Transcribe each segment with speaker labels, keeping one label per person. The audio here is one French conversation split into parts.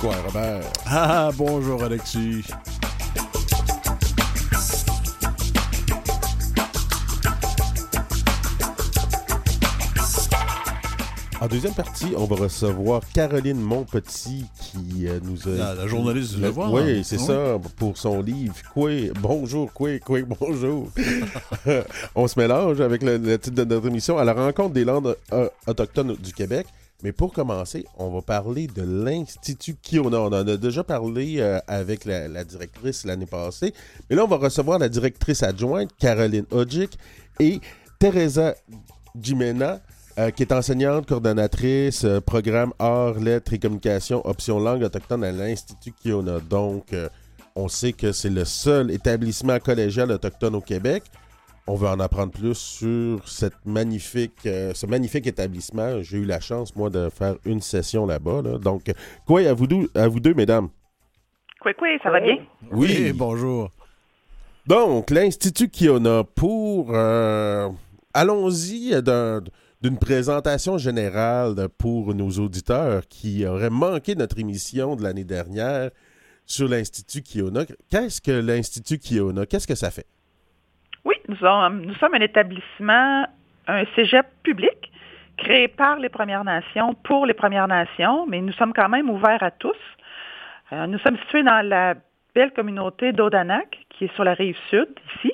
Speaker 1: Quoi, Robert?
Speaker 2: Ah, bonjour, Alexis.
Speaker 1: En deuxième partie, on va recevoir Caroline Monpetit qui euh, nous a...
Speaker 2: La, la journaliste du Devoir.
Speaker 1: Oui, c'est
Speaker 2: Oui.
Speaker 1: ça, pour son livre. Quoi, bonjour, quoi, quoi, bonjour. on se mélange avec le, le titre de notre émission à la rencontre des langues euh, autochtones du Québec. Mais pour commencer, on va parler de l'Institut Kiona. On en a déjà parlé euh, avec la, directrice l'année passée. Mais là, on va recevoir la directrice adjointe, Caroline Odjic, et Teresa Jimena, euh, qui est enseignante, coordonnatrice, euh, programme Arts, Lettres et Communication, option langue autochtone à l'Institut Kiona. Donc, on sait que c'est le seul établissement collégial autochtone au Québec. On veut en apprendre plus sur cette magnifique, euh, ce magnifique établissement. J'ai eu la chance, moi, de faire une session là-bas. là. Donc, quoi à vous, deux, à vous deux, mesdames?
Speaker 3: Quoi, quoi, ça va bien?
Speaker 2: Oui, bonjour.
Speaker 1: Donc, l'Institut Kiona, pour... euh, Allons-y d'un- d'une présentation générale pour nos auditeurs qui auraient manqué notre émission de l'année dernière sur l'Institut Kiona. Qu'est-ce que l'Institut Kiona? Qu'est-ce que ça fait?
Speaker 3: Oui, nous, sommes- un établissement, un cégep public créé par les Premières Nations pour les Premières Nations, mais nous sommes quand même ouverts à tous. Euh, nous sommes situés dans la belle communauté d'Odanak, qui est sur la rive sud, ici,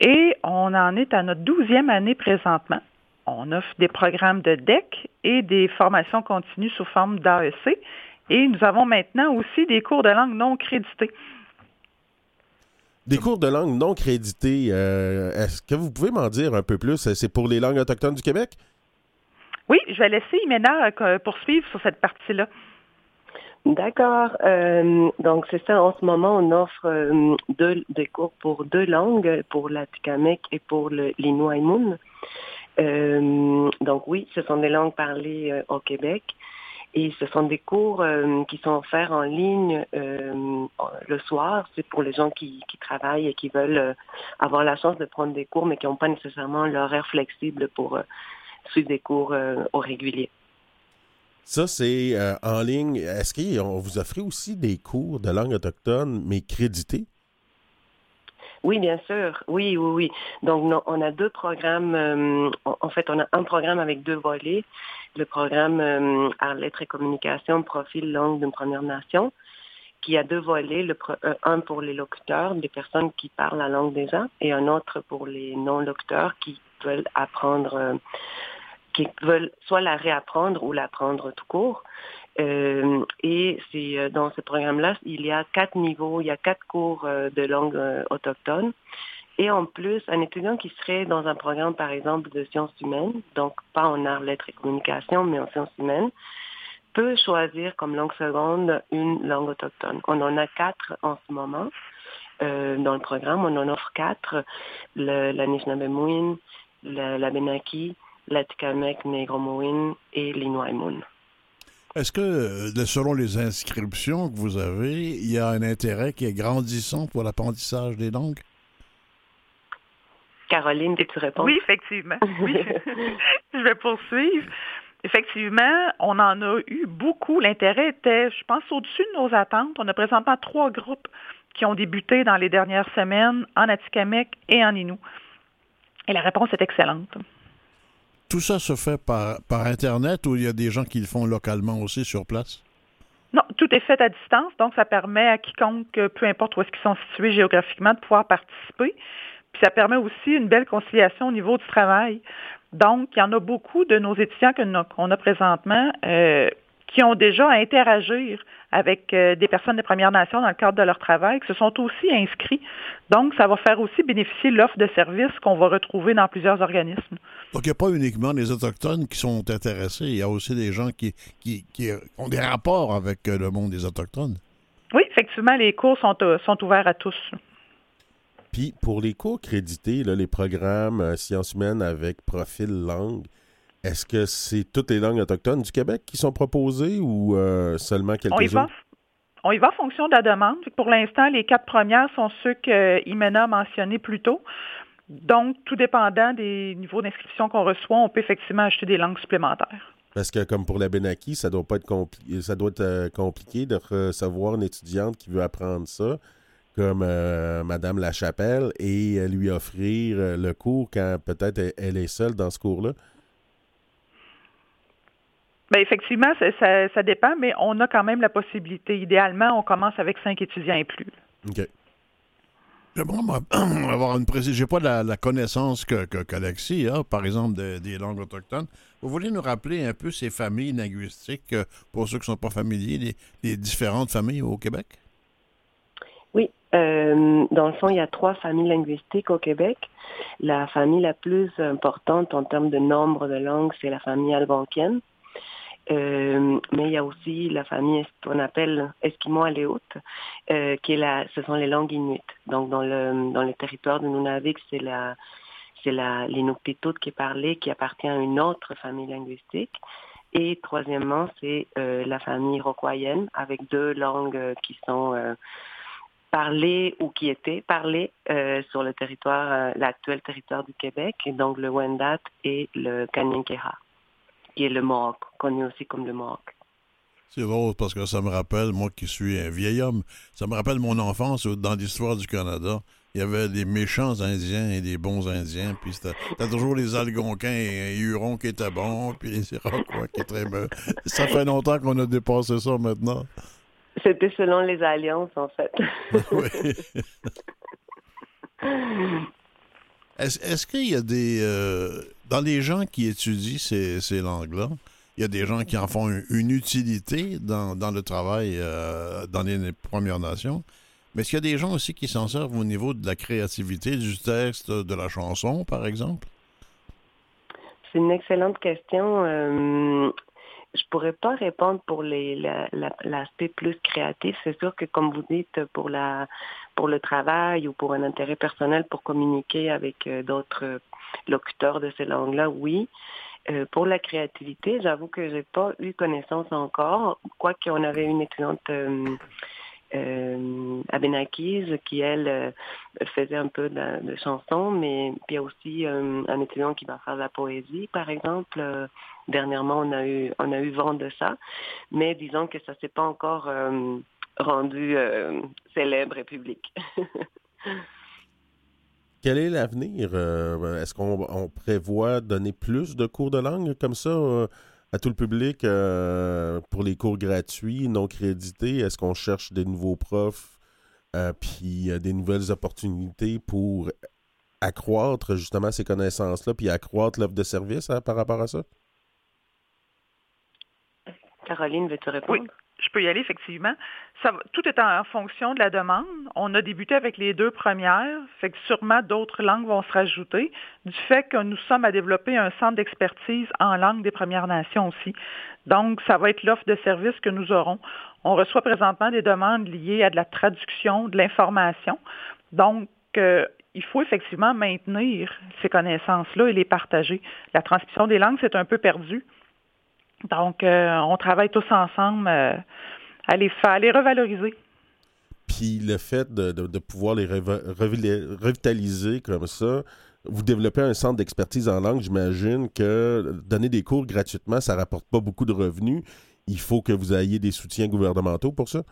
Speaker 3: et on en est à notre douzième année présentement. On offre des programmes de DEC et des formations continues sous forme d'AEC, et nous avons maintenant aussi des cours de langue non crédités.
Speaker 1: Des cours de langue non crédités, euh, est-ce que vous pouvez m'en dire un peu plus? C'est pour les langues autochtones du Québec?
Speaker 3: Oui, je vais laisser Imena euh, poursuivre sur cette partie-là.
Speaker 4: D'accord. Euh, donc, c'est ça. En ce moment, on offre euh, deux, des cours pour deux langues, pour l'Atikamek et pour. Euh, donc, oui, ce sont des langues parlées euh, au Québec. Et ce sont des cours euh, qui sont offerts en ligne euh, le soir. C'est pour les gens qui, travaillent et qui veulent euh, avoir la chance de prendre des cours, mais qui n'ont pas nécessairement l'horaire flexible pour suivre des cours au régulier.
Speaker 1: Ça, c'est en ligne. Est-ce qu'on vous offre aussi des cours de langue autochtone, mais crédités?
Speaker 4: Oui, bien sûr. Oui, oui, oui. Donc, on a deux programmes. euh, en fait, on a un programme avec deux volets. Le programme euh, Lettres et Communication, profil langue d'une Première Nation, qui a deux volets. Euh, un pour les locuteurs, des personnes qui parlent la langue déjà, et un autre pour les non-locuteurs qui veulent apprendre, euh, qui veulent soit la réapprendre ou l'apprendre tout court. Euh, et c'est euh, dans ce programme-là, il y a quatre niveaux, il y a quatre cours euh, de langue euh, autochtone. Et en plus, un étudiant qui serait dans un programme, par exemple, de sciences humaines, donc pas en arts, lettres et communication, mais en sciences humaines, peut choisir comme langue seconde une langue autochtone. On en a quatre en ce moment euh, dans le programme. On en offre quatre, le, la Nishnabemouin, la, la Benaki, la Tikamek, Negromouin et l'Inuaimun.
Speaker 2: Est-ce que, euh, selon les inscriptions que vous avez, il y a un intérêt qui est grandissant pour l'apprentissage des langues?
Speaker 4: Caroline, tu réponds?
Speaker 3: Oui, effectivement. Oui. je vais poursuivre. Effectivement, on en a eu beaucoup. L'intérêt était, je pense, au-dessus de nos attentes. On a présentement trois groupes qui ont débuté dans les dernières semaines en Atikamek et en Inou. Et la réponse est excellente.
Speaker 2: Tout ça se fait par, Internet ou il y a des gens qui le font localement aussi sur place?
Speaker 3: Non, tout est fait à distance, donc ça permet à quiconque, euh, peu importe où est-ce qu'ils sont situés géographiquement, de pouvoir participer. Puis ça permet aussi une belle conciliation au niveau du travail. Donc, il y en a beaucoup de nos étudiants qu'on a présentement euh, qui ont déjà à interagir avec euh, des personnes des Premières Nations dans le cadre de leur travail, qui se sont aussi inscrits. Donc, ça va faire aussi bénéficier l'offre de services qu'on va retrouver dans plusieurs organismes.
Speaker 2: Donc, il n'y a pas uniquement les Autochtones qui sont intéressés, il y a aussi des gens qui, qui, qui ont des rapports avec euh, le monde des Autochtones.
Speaker 3: Oui, effectivement, les cours sont, euh, sont ouverts à tous.
Speaker 1: Puis pour les cours crédités, là, les programmes euh, sciences humaines avec profil langue, est-ce que c'est toutes les langues autochtones du Québec qui sont proposées ou euh, seulement quelques-unes?
Speaker 3: on y va en fonction de la demande. Pour l'instant, les quatre premières sont ceux que Imena a mentionnés plus tôt. Donc, tout dépendant des niveaux d'inscription qu'on reçoit, on peut effectivement acheter des langues supplémentaires.
Speaker 1: Parce que comme pour la Benaki, ça doit pas être compliqué, ça doit être euh, compliqué de recevoir une étudiante qui veut apprendre ça, comme euh, Madame Lachapelle, et euh, lui offrir le cours quand peut-être elle est seule dans ce cours-là.
Speaker 3: Bien, effectivement, ça, ça, dépend, mais on a quand même la possibilité. Idéalement, on commence avec cinq étudiants et plus.
Speaker 1: OK.
Speaker 2: J'aimerais avoir une précision. Je n'ai pas la, connaissance que, que, a, par exemple, des langues autochtones. Vous voulez nous rappeler un peu ces familles linguistiques, euh, pour ceux qui ne sont pas familiers, les, différentes familles au Québec?
Speaker 4: Oui. Euh, dans le fond, il y a trois familles linguistiques au Québec. La famille la plus importante en termes de nombre de langues, c'est la famille algonquienne. Euh, mais il y a aussi la famille qu'on appelle Esquimaux-Aléoutes, euh, qui est la, ce sont les langues inuites. Donc dans le dans le territoire de Nunavik, c'est la c'est la l'inuktitut qui est parlée, qui appartient à une autre famille linguistique. Et troisièmement, c'est euh, la famille roquoienne, avec deux langues qui sont euh, parlées ou qui étaient parlées euh, sur le territoire, l'actuel territoire du Québec, donc le Wendat et le Kanyenkeha qui est le Mohawk, connu aussi comme le Mohawk.
Speaker 2: C'est drôle parce que ça me rappelle, moi qui suis un vieil homme, ça me rappelle mon enfance dans l'histoire du Canada. Il y avait des méchants Indiens et des bons Indiens, puis c'était toujours les Algonquins et Hurons qui étaient bons, puis les Iroquois qui étaient très Ça fait longtemps qu'on a dépassé ça maintenant.
Speaker 4: C'était selon les alliances, en fait. oui.
Speaker 2: Est-ce qu'il y a des... Euh, dans les gens qui étudient ces, langues-là, il y a des gens qui en font une, utilité dans, le travail euh, dans les Premières Nations. Mais est-ce qu'il y a des gens aussi qui s'en servent au niveau de la créativité du texte, de la chanson, par exemple?
Speaker 4: C'est une excellente question. Euh, je pourrais pas répondre pour l'aspect plus créatif. C'est sûr que, comme vous dites, pour la pour le travail ou pour un intérêt personnel, pour communiquer avec euh, d'autres locuteurs de ces langues-là, oui. Euh, pour la créativité, j'avoue que j'ai pas eu connaissance encore, quoique on avait une excellente euh, euh, Abenakis qui, elle, euh, faisait un peu de, chansons, mais il y a aussi euh, un étudiant qui va faire de la poésie, par exemple. Euh, dernièrement, on a eu on a eu vent de ça, mais disons que ça s'est pas encore rendu célèbre et public.
Speaker 1: Quel est l'avenir? Est-ce qu'on prévoit donner plus de cours de langue comme ça à tout le public euh, pour les cours gratuits, non crédités? Est-ce qu'on cherche des nouveaux profs euh, puis euh, des nouvelles opportunités pour accroître justement ces connaissances-là puis accroître l'offre de service hein, par rapport à ça?
Speaker 4: Caroline, veux-tu répondre?
Speaker 3: Je peux y aller, effectivement. Ça, tout est en fonction de la demande. On a débuté avec les deux premières, fait que sûrement d'autres langues vont se rajouter, du fait que nous sommes à développer un centre d'expertise en langue des Premières Nations aussi. Donc, ça va être l'offre de services que nous aurons. On reçoit présentement des demandes liées à de la traduction, de l'information. Donc, euh, il faut effectivement maintenir ces connaissances-là et les partager. La transmission des langues, c'est un peu perdu. Donc, euh, on travaille tous ensemble euh, à, les faire, les revaloriser.
Speaker 1: Puis le fait de, pouvoir les revitaliser comme ça, vous développez un centre d'expertise en langue, j'imagine que donner des cours gratuitement, ça rapporte pas beaucoup de revenus. Il faut que vous ayez des soutiens gouvernementaux pour ça?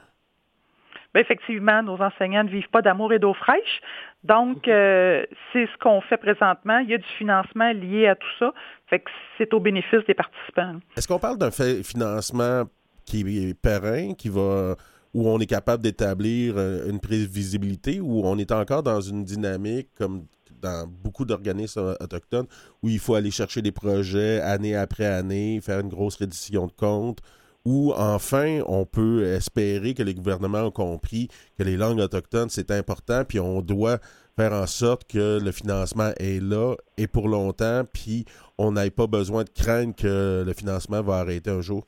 Speaker 3: Bien, effectivement, nos enseignants ne vivent pas d'amour et d'eau fraîche. Donc, euh, c'est ce qu'on fait présentement. Il y a du financement lié à tout ça. Fait que c'est au bénéfice des participants.
Speaker 1: Est-ce qu'on parle d'un financement qui est périn, qui va où on est capable d'établir euh, une prévisibilité, où on est encore dans une dynamique comme dans beaucoup d'organismes autochtones, où il faut aller chercher des projets année après année, faire une grosse reddition de comptes, où enfin on peut espérer que les gouvernements ont compris que les langues autochtones c'est important, puis on doit faire en sorte que le financement est là et pour longtemps, puis on n'ait pas besoin de craindre que le financement va arrêter un jour?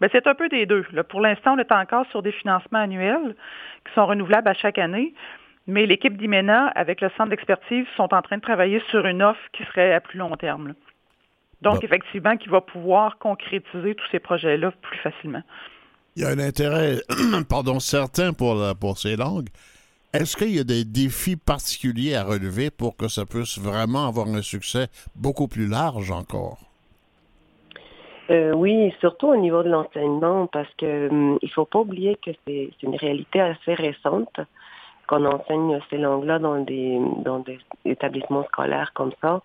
Speaker 3: Bien, c'est un peu des deux. Pour l'instant, on est encore sur des financements annuels qui sont renouvelables à chaque année. Mais l'équipe d'IMENA, avec le centre d'expertise, sont en train de travailler sur une offre qui serait à plus long terme. Donc, effectivement, qui va pouvoir concrétiser tous ces projets-là plus facilement.
Speaker 2: Il y a un intérêt, pardon, certain pour, pour ces langues. Est-ce qu'il y a des défis particuliers à relever pour que ça puisse vraiment avoir un succès beaucoup plus large encore?
Speaker 4: Euh, oui, surtout au niveau de l'enseignement, parce que hum, il faut pas oublier que c'est une réalité assez récente qu'on enseigne ces langues-là dans des dans des établissements scolaires comme ça.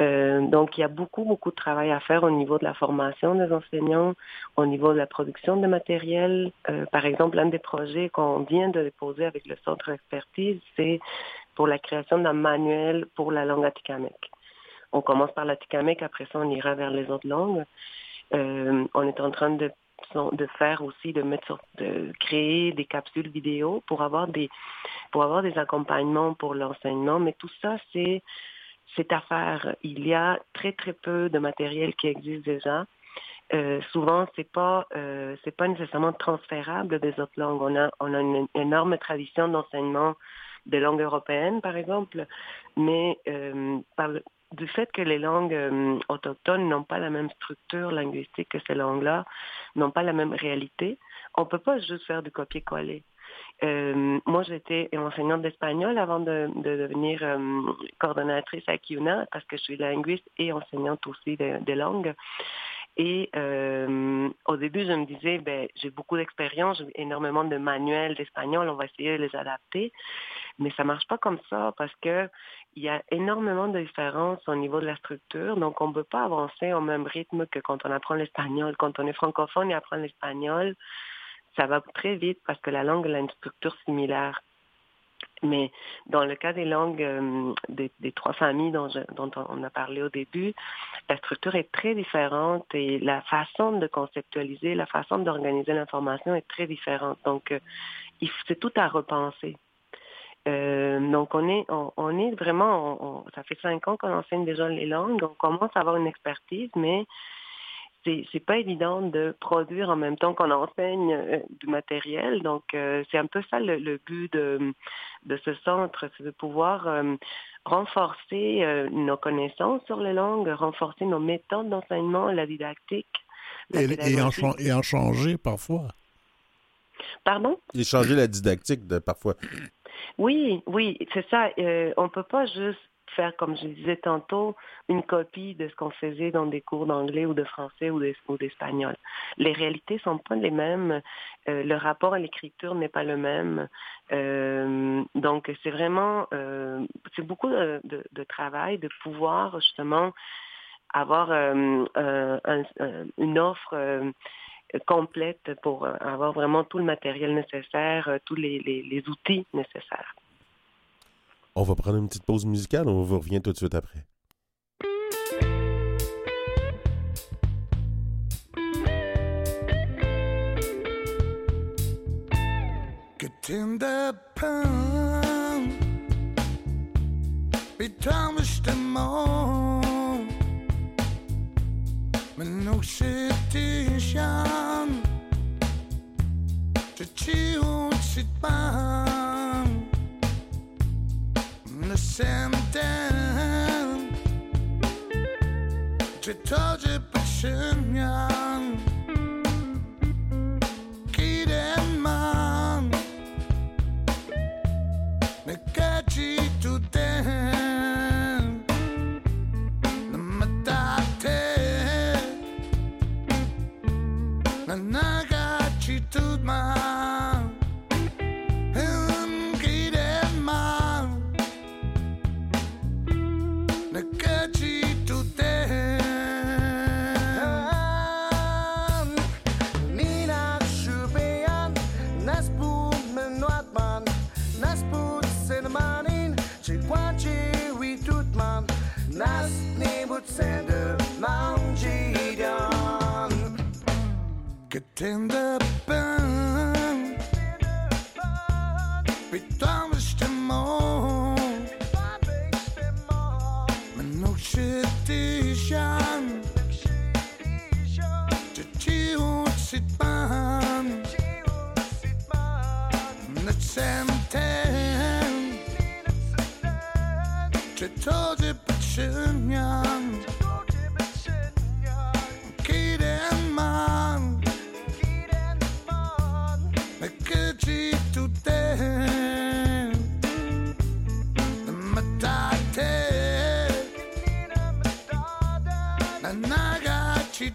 Speaker 4: Euh, donc, il y a beaucoup, beaucoup de travail à faire au niveau de la formation des enseignants, au niveau de la production de matériel. Euh, par exemple, un des projets qu'on vient de déposer avec le Centre d'expertise, c'est pour la création d'un manuel pour la langue atikamekw. On commence par l'atikamekw, après ça, on ira vers les autres langues. Euh, on est en train de de faire aussi de mettre de créer des capsules vidéo pour avoir des pour avoir des accompagnements pour l'enseignement mais tout ça c'est c'est à faire. Il y a très très peu de matériel qui existe déjà. Euh, souvent, c'est pas euh, c'est pas nécessairement transférable des autres langues. On a on a une énorme tradition d'enseignement des langues européennes, par exemple, mais euh, par du fait que les langues euh, autochtones n'ont pas la même structure linguistique que ces langues-là, n'ont pas la même réalité, on peut pas juste faire du copier-coller. Euh, moi, j'étais enseignante d'espagnol avant de, devenir euh, coordonnatrice à CUNA parce que je suis linguiste et enseignante aussi de, langues. Et euh, au début, je me disais, ben, j'ai beaucoup d'expérience, j'ai énormément de manuels d'espagnol, on va essayer de les adapter. Mais ça marche pas comme ça parce que il y a énormément de différences au niveau de la structure. Donc, on ne peut pas avancer au même rythme que quand on apprend l'espagnol. Quand on est francophone et apprend l'espagnol, ça va très vite parce que la langue a une structure similaire. Mais dans le cas des langues euh, des, trois familles dont, dont, on a parlé au début, la structure est très différente et la façon de conceptualiser, la façon d'organiser l'information est très différente. Donc, euh, c'est tout à repenser. Euh, donc, on est, on, est vraiment, ça fait cinq ans qu'on enseigne déjà les langues, on commence à avoir une expertise, mais c'est c'est pas évident de produire en même temps qu'on enseigne euh, du matériel. Donc euh, c'est un peu ça le, but de, de ce centre, c'est de pouvoir euh, renforcer nos connaissances sur les langues, renforcer nos méthodes d'enseignement, la didactique.
Speaker 2: et, et, en, et, en, changer parfois.
Speaker 4: Pardon?
Speaker 5: Et changer la didactique de parfois.
Speaker 4: Oui, oui, c'est ça. on peut pas juste faire, comme je disais tantôt, une copie de ce qu'on faisait dans des cours d'anglais ou de français ou d'espagnol. Les réalités sont pas les mêmes. Euh, le rapport à l'écriture n'est pas le même. Euh, donc, c'est vraiment, euh, c'est beaucoup de, travail de pouvoir justement avoir une offre complète pour avoir vraiment tout le matériel nécessaire, tous les outils nécessaires.
Speaker 5: On va prendre une petite pause musicale, on vous revient tout de suite après. the sentence czy to, że patrzę Tender pan, pytałeś mą, mnóstwo tysiąc, czy ci uczyt pan, na czym ten, czy to cię poczyniam?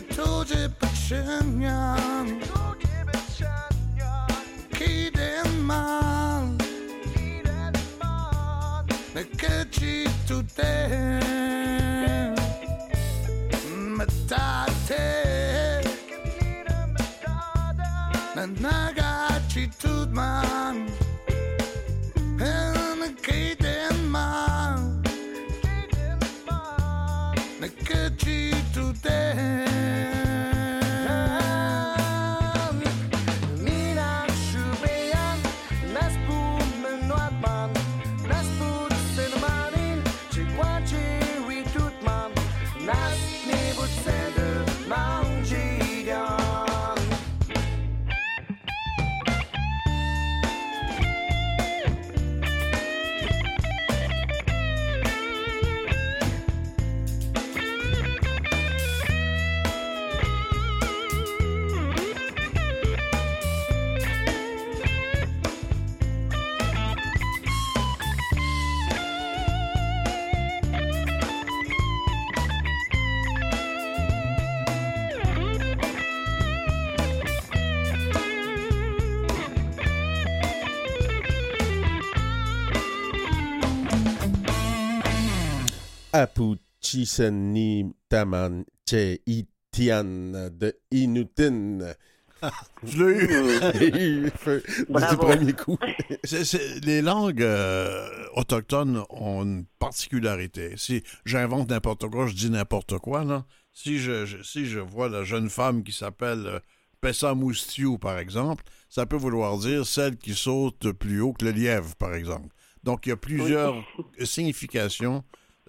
Speaker 5: 그 투집을 치면 기대만 내 끝이 두대 tynjan
Speaker 1: Apuchisani Tamanche Itian de Inutin.
Speaker 2: Je l'ai eu. du premier coup. les langues euh, autochtones ont une particularité. Si j'invente n'importe quoi, je dis n'importe quoi, là. Si je, si je vois la jeune femme qui s'appelle euh, Pessa Moustiou, par exemple, ça peut vouloir dire celle qui saute plus haut que le lièvre, par exemple. Donc, il y a plusieurs significations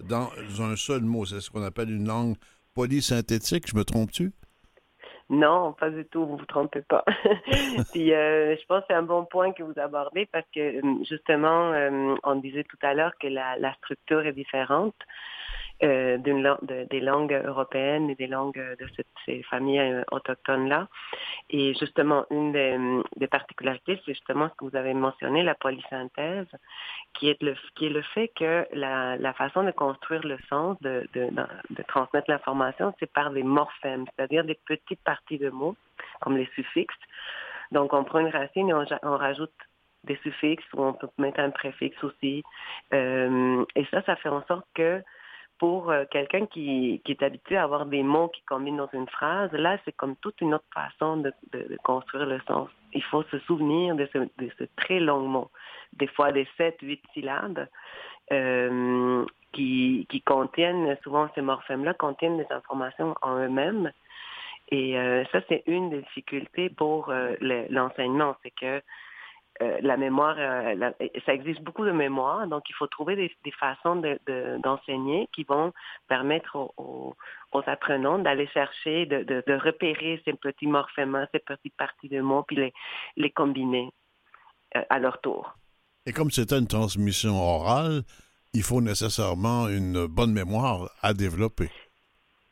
Speaker 2: dans un seul mot. C'est ce qu'on appelle une langue polysynthétique. Je me trompe-tu?
Speaker 4: Non, pas du tout, vous vous trompez pas. Euh, je pense que c'est un bon point que vous abordez parce que euh, justement, euh, on disait tout à l'heure que la, structure est différente. Euh, de, des langues européennes et des langues de ces familles euh, autochtones-là. Et justement, une des, particularités, c'est justement ce que vous avez mentionné, la polysynthèse, qui est le, qui est le fait que la, la façon de construire le sens, de, de, de transmettre l'information, c'est par des morphèmes, c'est-à-dire des petites parties de mots, comme les suffixes. Donc, on prend une racine et on, on rajoute des suffixes ou on peut mettre un préfixe aussi. Euh, et ça, ça fait en sorte que pour euh, quelqu'un qui, est habitué à avoir des mots qui combinent dans une phrase, là, c'est comme toute une autre façon de, construire le sens. Il faut se souvenir de ce, très long mot, des fois des 7, 8 syllabes, euh, qui, contiennent, souvent ces morphèmes-là contiennent des informations en eux-mêmes. Et euh, ça, c'est une des difficultés pour l'enseignement, c'est que euh, la mémoire, euh, ça exige beaucoup de mémoire, donc il faut trouver des, façons d'enseigner qui vont permettre aux, apprenants d'aller chercher, de, repérer ces petits morphèmes, ces petites parties de mots, puis les, les combiner euh, à leur tour.
Speaker 2: Et comme c'est une transmission orale, il faut nécessairement une bonne mémoire à développer.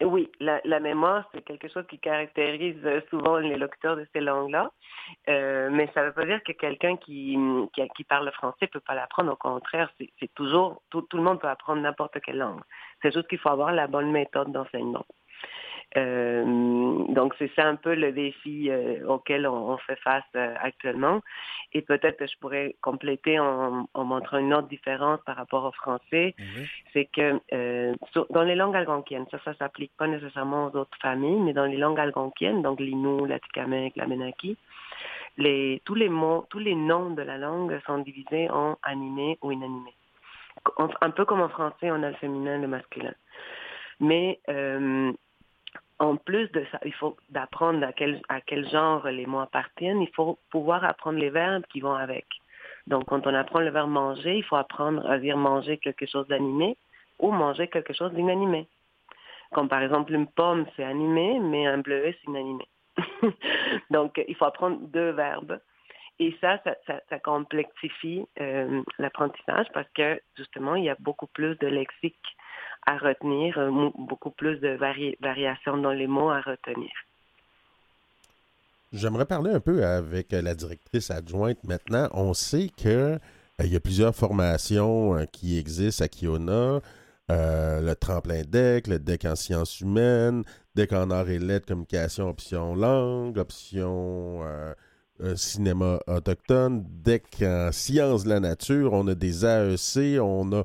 Speaker 4: Oui, la, mémoire, c'est quelque chose qui caractérise souvent les locuteurs de ces langues-là. Euh, mais ça ne veut pas dire que quelqu'un qui, qui, parle le français ne peut pas l'apprendre. Au contraire, c'est toujours, tout, tout, le monde peut apprendre n'importe quelle langue. C'est juste qu'il faut avoir la bonne méthode d'enseignement. Euh, donc c'est ça un peu le défi euh, auquel on, fait face euh, actuellement. Et peut-être que je pourrais compléter en, montrant une autre différence par rapport au français, c'est que dans les langues algonquiennes, ça, ça s'applique pas nécessairement aux autres familles, mais dans les langues algonquiennes, donc l'Innu, l'Atikamekw, la les, tous les mots, tous les noms de la langue sont divisés en animé ou inanimé. Un peu comme en français, on a le féminin et le masculin. Mais euh, en plus de ça, il faut d'apprendre à quel, à quel genre les mots appartiennent. Il faut pouvoir apprendre les verbes qui vont avec. Donc, quand on apprend le verbe manger, il faut apprendre à dire manger quelque chose d'animé ou manger quelque chose d'inanimé. Comme par exemple, une pomme, c'est animé, mais un bleuet, c'est inanimé. Donc, il faut apprendre deux verbes. Et ça, ça, complexifie euh, l'apprentissage parce que justement, il y a beaucoup plus de lexique à retenir, euh, beaucoup plus de variations dans les mots à retenir.
Speaker 1: J'aimerais parler un peu avec la directrice adjointe maintenant. On sait qu'il euh, y a plusieurs formations qui existent à Kiona. le tremplin DEC, le DEC en sciences humaines, DEC en arts et lettres, communication, option langue, option cinéma autochtone. Dès qu'en sciences de la nature, on a des AEC, on a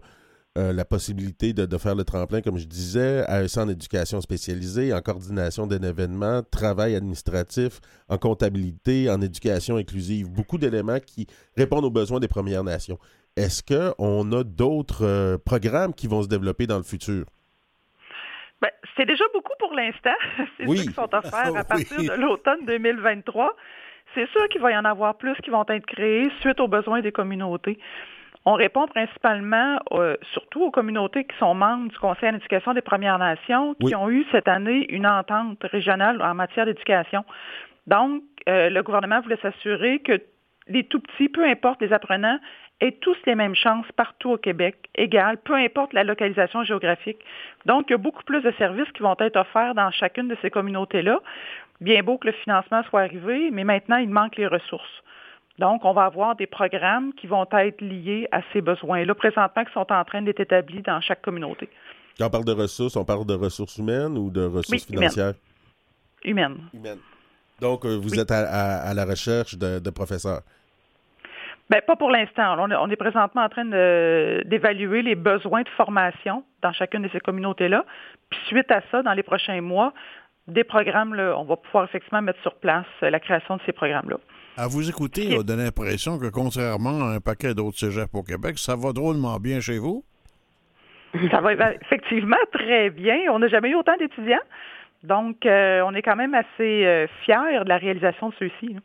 Speaker 1: euh, la possibilité de, faire le tremplin, comme je disais, AEC en éducation spécialisée, en coordination d'un événement, travail administratif, en comptabilité, en éducation inclusive. Beaucoup d'éléments qui répondent aux besoins des Premières Nations. Est-ce qu'on a d'autres euh, programmes qui vont se développer dans le futur?
Speaker 3: Ben, c'est déjà beaucoup pour l'instant. C'est oui. ceux qui sont offerts à partir de l'automne 2023 c'est sûr qu'il va y en avoir plus qui vont être créés suite aux besoins des communautés. On répond principalement, euh, surtout aux communautés qui sont membres du Conseil d'éducation des Premières Nations, qui ont eu cette année une entente régionale en matière d'éducation. Donc, euh, le gouvernement voulait s'assurer que les tout petits, peu importe les apprenants, aient tous les mêmes chances partout au Québec, égales, peu importe la localisation géographique. Donc, il y a beaucoup plus de services qui vont être offerts dans chacune de ces communautés-là bien beau que le financement soit arrivé, mais maintenant, il manque les ressources. Donc, on va avoir des programmes qui vont être liés à ces besoins-là, présentement, qui sont en train d'être établis dans chaque communauté.
Speaker 1: Quand on parle de ressources, on parle de ressources humaines ou de ressources financières?
Speaker 3: Humaines.
Speaker 1: Humaines. Donc, euh, vous êtes à, la recherche de, professeurs?
Speaker 3: Bien, pas pour l'instant. On, est présentement en train d'évaluer les besoins de formation dans chacune de ces communautés-là. Puis suite à ça, dans les prochains mois, des programmes, là, on va pouvoir effectivement mettre sur place euh, la création de ces programmes-là.
Speaker 2: À vous écouter, on a l'impression que contrairement à un paquet d'autres cégeps au Québec, ça va drôlement bien chez vous?
Speaker 3: Ça va effectivement très bien. On n'a jamais eu autant d'étudiants. Donc, euh, on est quand même assez euh, fiers de la réalisation de ceux-ci.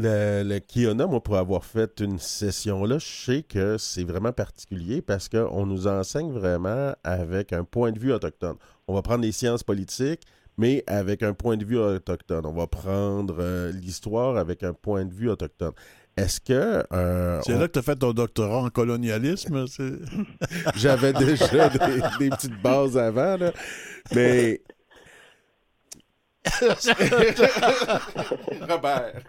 Speaker 1: Le, le Kiona, moi, pour avoir fait une session là, je sais que c'est vraiment particulier parce qu'on nous enseigne vraiment avec un point de vue autochtone. On va prendre les sciences politiques, mais avec un point de vue autochtone. On va prendre euh, l'histoire avec un point de vue autochtone. Est-ce que.
Speaker 2: Euh, c'est là que tu as fait ton doctorat en colonialisme?
Speaker 1: J'avais déjà des, petites bases avant, là. Mais Robert.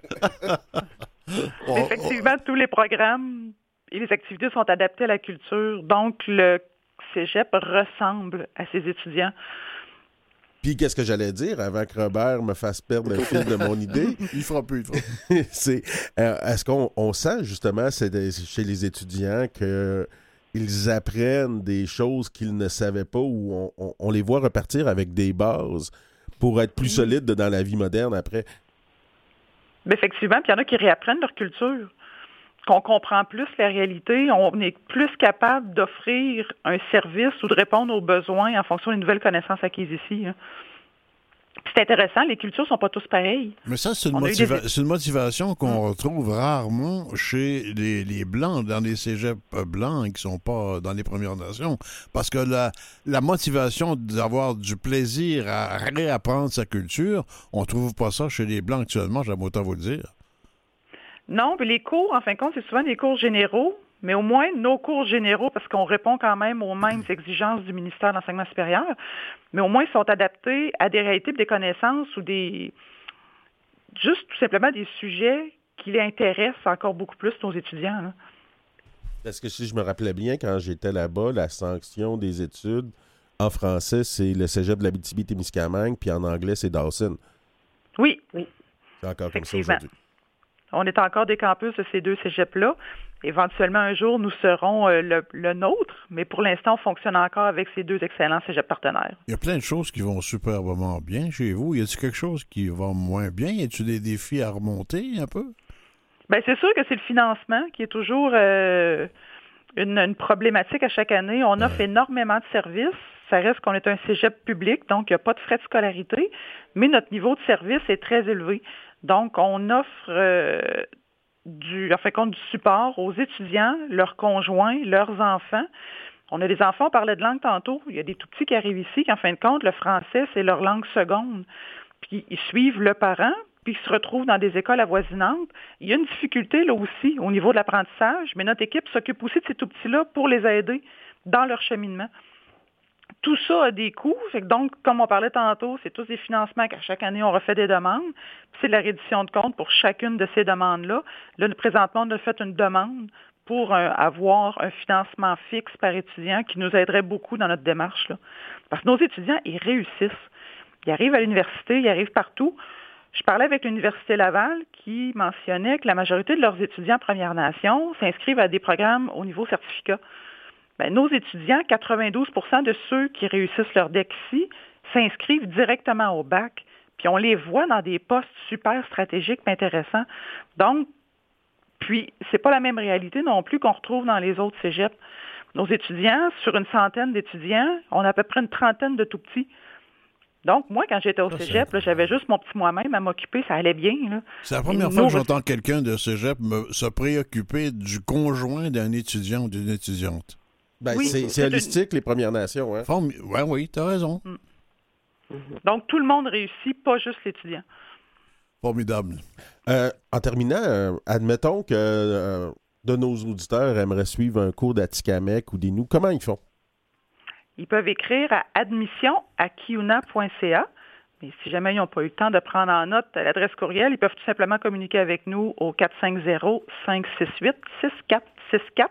Speaker 3: Effectivement, tous les programmes et les activités sont adaptés à la culture. Donc, le cégep ressemble à ses étudiants.
Speaker 1: Puis qu'est-ce que j'allais dire avant que Robert me fasse perdre le fil de mon idée?
Speaker 2: il fera plus.
Speaker 1: c'est, euh, est-ce qu'on sent justement chez les étudiants qu'ils apprennent des choses qu'ils ne savaient pas ou on, les voit repartir avec des bases pour être plus solide dans la vie moderne après?
Speaker 3: Ben, effectivement, puis il y en a qui réapprennent leur culture, qu'on comprend plus la réalité, on est plus capable d'offrir un service ou de répondre aux besoins en fonction des nouvelles connaissances acquises ici. Hein. C'est intéressant, les cultures sont pas tous pareilles.
Speaker 2: Mais ça, c'est une, motivation qu'on retrouve rarement chez les, Blancs, dans les cégeps blancs qui sont pas dans les Premières Nations. Parce que la, la motivation d'avoir du plaisir à réapprendre sa culture, on trouve pas ça chez les Blancs actuellement, j'aime autant vous le dire.
Speaker 3: Non, mais les cours, en fin de compte, c'est souvent des cours généraux mais au moins nos cours généraux, parce qu'on répond quand même aux mêmes exigences du ministère de l'enseignement supérieur, mais au moins ils sont adaptés à des réalités, des connaissances ou des juste tout simplement des sujets qui les intéressent encore beaucoup plus nos étudiants.
Speaker 1: Parce que si je me rappelais bien, quand j'étais là-bas, la sanction des études en français, c'est le cégep de la BTB-Témiscamingue, puis en anglais, c'est Dawson.
Speaker 3: Oui, oui.
Speaker 1: C'est encore comme ça aujourd'hui.
Speaker 3: On est encore des campus de ces deux cégeps-là. Éventuellement, un jour, nous serons euh, le, nôtre, mais pour l'instant, on fonctionne encore avec ces deux excellents cégeps partenaires.
Speaker 2: Il y a plein de choses qui vont superbement bien chez vous. Y a-t-il quelque chose qui va moins bien? Y a-t-il des défis à remonter un peu?
Speaker 3: Bien, c'est sûr que c'est le financement qui est toujours euh, une, problématique à chaque année. On offre énormément de services. Ça reste qu'on est un cégep public, donc il n'y a pas de frais de scolarité, mais notre niveau de service est très élevé. Donc, on offre euh, du, en fait, compte du support aux étudiants, leurs conjoints, leurs enfants. On a des enfants, on parlait de langue tantôt. Il y a des tout petits qui arrivent ici, qu'en fin de compte, le français, c'est leur langue seconde. Puis ils suivent le parent, puis ils se retrouvent dans des écoles avoisinantes. Il y a une difficulté là aussi au niveau de l'apprentissage, mais notre équipe s'occupe aussi de ces tout petits-là pour les aider dans leur cheminement. Tout ça a des coûts. donc, comme on parlait tantôt, c'est tous des financements qu'à chaque année, on refait des demandes. C'est la reddition de compte pour chacune de ces demandes-là. Là, présentement, on a fait une demande pour euh, avoir un financement fixe par étudiant qui nous aiderait beaucoup dans notre démarche. Là. Parce que nos étudiants, ils réussissent. Ils arrivent à l'université, ils arrivent partout. Je parlais avec l'Université Laval qui mentionnait que la majorité de leurs étudiants Première Nation s'inscrivent à des programmes au niveau certificat. Ben, nos étudiants, 92% de ceux qui réussissent leur DEC ici, s'inscrivent directement au bac. Puis on les voit dans des postes super stratégiques et intéressants. Donc, puis, c'est pas la même réalité non plus qu'on retrouve dans les autres cégeps. Nos étudiants, sur une centaine d'étudiants, on a à peu près une trentaine de tout petits. Donc, moi, quand j'étais au cégep, j'avais juste mon petit moi-même à m'occuper, ça allait bien.
Speaker 2: C'est la première fois que j'entends quelqu'un de cégep se préoccuper du conjoint d'un étudiant ou d'une étudiante.
Speaker 1: Ben, c'est holistique, les Premières Nations. Hein?
Speaker 2: Oui, oui, tu as raison. Mm.
Speaker 3: Donc, tout le monde réussit, pas juste l'étudiant.
Speaker 2: Formidable.
Speaker 1: Euh, en terminant, euh, admettons que euh, de nos auditeurs aimeraient suivre un cours d'Atikamek ou des nous. Comment ils font?
Speaker 3: Ils peuvent écrire à admission à kiuna.ca. Mais si jamais ils n'ont pas eu le temps de prendre en note l'adresse courriel, ils peuvent tout simplement communiquer avec nous au 450-568-6464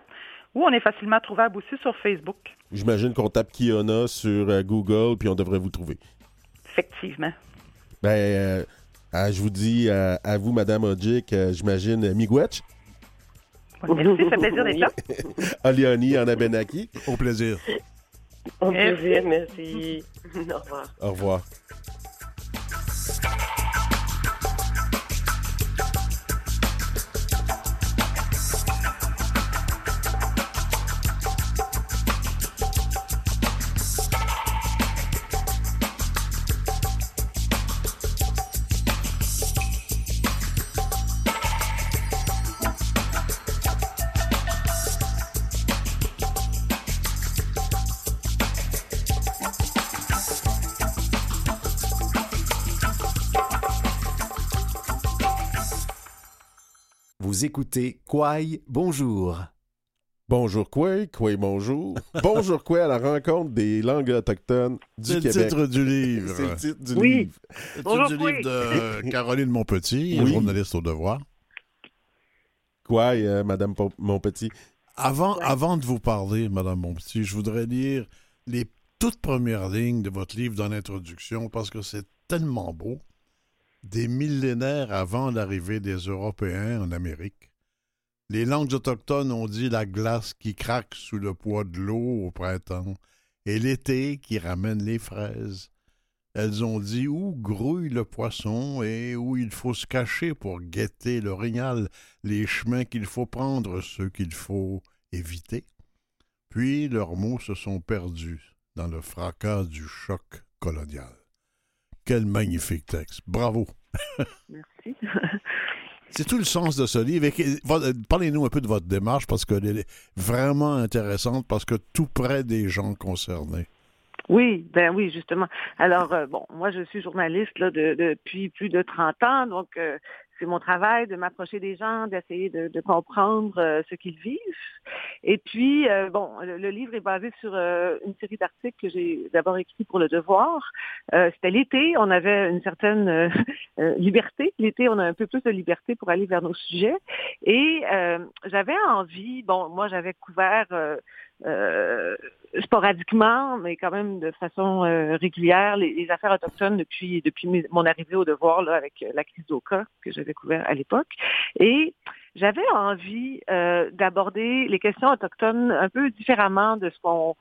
Speaker 3: ou on est facilement trouvable aussi sur Facebook.
Speaker 1: J'imagine qu'on tape Kiona sur euh, Google, puis on devrait vous trouver.
Speaker 3: Effectivement.
Speaker 1: Ben, euh, ah, je vous dis euh, à vous, Madame Odjic, j'imagine Miigwech.
Speaker 3: Merci, ça fait plaisir d'être là.
Speaker 1: Aliani en Abenaki.
Speaker 2: Au plaisir.
Speaker 4: Au plaisir, merci. Au revoir.
Speaker 1: Au revoir.
Speaker 6: Écoutez Kouai Bonjour.
Speaker 1: Bonjour Kouai, Kouai Bonjour. bonjour Kouai à la rencontre des langues autochtones du Québec.
Speaker 2: C'est le titre du livre.
Speaker 1: C'est le titre du livre.
Speaker 2: C'est le titre du livre de Caroline Monpetit, journaliste au devoir.
Speaker 1: Kouai, euh, Madame Monpetit.
Speaker 2: Avant, avant de vous parler, Madame Monpetit, je voudrais lire les toutes premières lignes de votre livre dans l'introduction parce que c'est tellement beau des millénaires avant l'arrivée des Européens en Amérique. Les langues autochtones ont dit la glace qui craque sous le poids de l'eau au printemps et l'été qui ramène les fraises. Elles ont dit où grouille le poisson et où il faut se cacher pour guetter l'orignal, les chemins qu'il faut prendre, ceux qu'il faut éviter. Puis leurs mots se sont perdus dans le fracas du choc colonial. Quel magnifique texte. Bravo.
Speaker 3: Merci.
Speaker 2: C'est tout le sens de ce livre. Parlez-nous un peu de votre démarche parce qu'elle est vraiment intéressante parce que tout près des gens concernés.
Speaker 7: Oui, ben oui, justement. Alors, euh, bon, moi, je suis journaliste là, depuis plus de 30 ans, donc euh, c'est mon travail de m'approcher des gens, d'essayer de, comprendre euh, ce qu'ils vivent. Et puis, euh, bon, le, livre est basé sur euh, une série d'articles que j'ai d'abord écrit pour Le Devoir. C'était l'été, on avait une certaine liberté. L'été, on a un peu plus de liberté pour aller vers nos sujets. Et j'avais envie, bon, moi, j'avais couvert sporadiquement, mais quand même de façon régulière, les, affaires autochtones depuis depuis mon arrivée au devoir là, avec la crise d'Oka que j'ai découvert à l'époque. Et j'avais envie d'aborder les questions autochtones un peu différemment de ce qu'on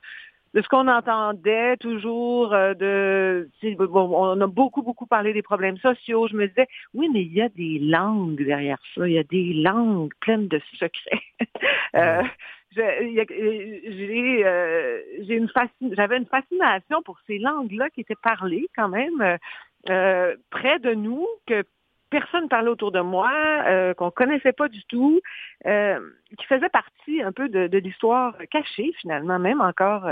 Speaker 7: de ce qu'on entendait toujours, euh, de bon, on a beaucoup, beaucoup parlé des problèmes sociaux. Je me disais, oui, mais il y a des langues derrière ça, il y a des langues pleines de secrets. euh, j'ai euh, une j'avais une fascination pour ces langues-là qui étaient parlées quand même euh, près de nous, que personne parlait autour de moi, euh, qu'on connaissait pas du tout, euh, qui faisait partie un peu de, l'histoire cachée finalement, même encore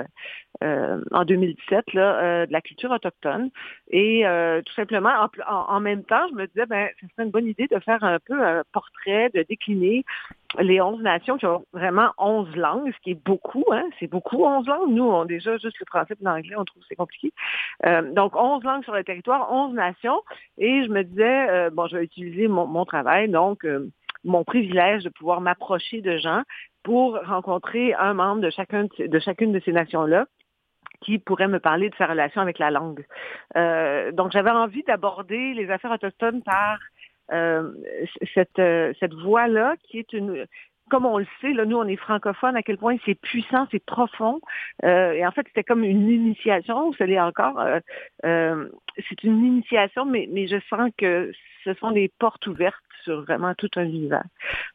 Speaker 7: euh, en 2017, là, de la culture autochtone. Et tout simplement, en, même temps, je me disais, ben, ce serait une bonne idée de faire un peu un portrait, de décliner les 11 nations qui ont vraiment 11 langues, ce qui est beaucoup, hein, c'est beaucoup 11 langues. Nous, on déjà juste le français et l'anglais, on trouve que c'est compliqué. Euh, donc 11 langues sur le territoire, 11 nations. Et je me disais, euh, bon, je vais utiliser mon, travail, donc euh, mon privilège de pouvoir m'approcher de gens pour rencontrer un membre de, chacun de, chacune de ces nations-là qui pourrait me parler de sa relation avec la langue. donc j'avais envie d'aborder les affaires autochtones par euh, cette, euh, cette voix-là, qui est une, comme on le sait, là, nous, on est francophone, à quel point c'est puissant, c'est profond. Euh, et en fait, c'était comme une initiation, ça l'est encore. c'est une initiation, mais, mais je sens que ce sont des portes ouvertes sur vraiment tout un univers.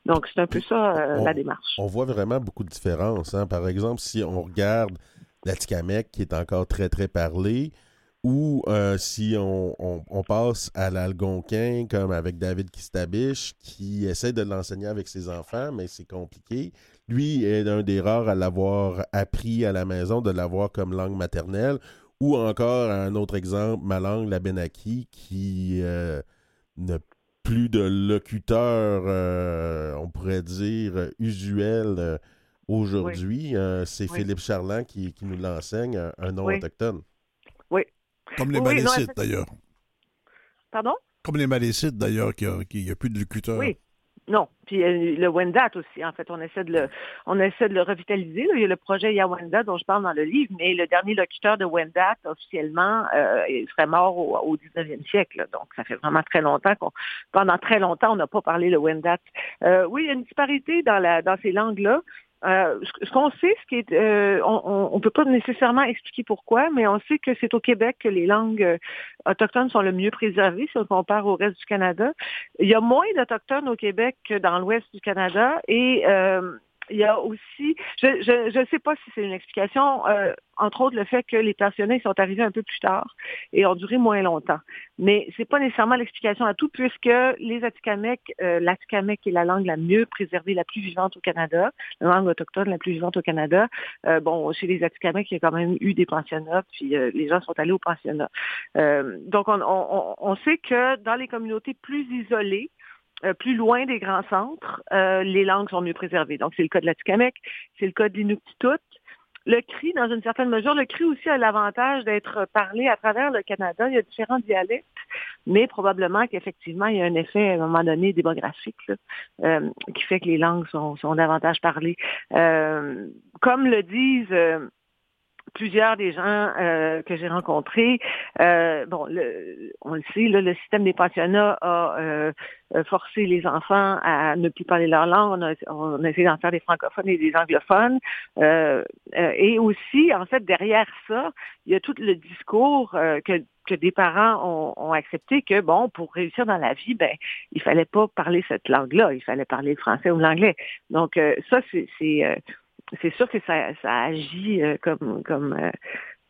Speaker 7: Donc, c'est un peu ça, la démarche.
Speaker 1: On voit vraiment beaucoup de différences. Hein. Par exemple, si on regarde la Tikamek, qui est encore très, très parlée, ou euh, si on, passe à l'algonquin, comme avec David Kistabiche, qui essaie de l'enseigner avec ses enfants, mais c'est compliqué. Lui est un des rares à l'avoir appris à la maison, de l'avoir comme langue maternelle. Ou encore, un autre exemple, ma langue, la Benaki, qui euh, n'a plus de locuteur, euh, on pourrait dire, usuel aujourd'hui. c'est Philippe Charland qui, nous l'enseigne, un, nom autochtone.
Speaker 2: Comme les malécites, d'ailleurs.
Speaker 7: Pardon?
Speaker 2: Comme les malécites, d'ailleurs, qui n'y a, plus de locuteur.
Speaker 7: Oui. Non. Puis euh, le Wendat aussi, en fait, on essaie de le, on essaie de le revitaliser. Il y a le projet Yawenda dont je parle dans le livre, mais le dernier locuteur de Wendat, officiellement, euh, il serait mort au, 19e siècle. Donc, ça fait vraiment très longtemps qu'on, pendant très longtemps, on n'a pas parlé le Wendat. Euh, oui, il y a une disparité dans, la, dans ces langues-là. Euh, ce qu'on sait, ce qui est, euh, on ne peut pas nécessairement expliquer pourquoi, mais on sait que c'est au Québec que les langues euh, autochtones sont le mieux préservées si on compare au reste du Canada. Il y a moins d'autochtones au Québec que dans l'ouest du Canada et il y a aussi, je ne sais pas si c'est une explication, euh, entre autres le fait que les pensionnés sont arrivés un peu plus tard et ont duré moins longtemps. Mais c'est pas nécessairement l'explication à tout, puisque les Atikamekw, euh, est la langue la mieux préservée, la plus vivante au Canada, la langue autochtone la plus vivante au Canada. Euh, bon, chez les Atikamekw, il y a quand même eu des pensionnats, puis euh, les gens sont allés au pensionnat. donc, on, on, on sait que dans les communautés plus isolées, euh, plus loin des grands centres, euh, les langues sont mieux préservées. Donc, c'est le cas de la Tikamek, c'est le cas de l'Inuktitut. Le cri, dans une certaine mesure, le cri aussi a l'avantage d'être parlé à travers le Canada. Il y a différents dialectes, mais probablement qu'effectivement, il y a un effet à un moment donné démographique euh, qui fait que les langues sont, sont davantage parlées. comme le disent plusieurs des gens euh, que j'ai rencontrés, euh, bon, le, on le sait, le système des pensionnats a euh, forcé les enfants à ne plus parler leur langue. On a, on a essayé d'en faire des francophones et des anglophones. et aussi, en fait, derrière ça, il y a tout le discours que que des parents ont, ont, accepté que, bon, pour réussir dans la vie, ben, il fallait pas parler cette langue-là, il fallait parler le français ou l'anglais. Donc, ça, c'est c'est sûr que ça, ça agit euh, comme comme euh,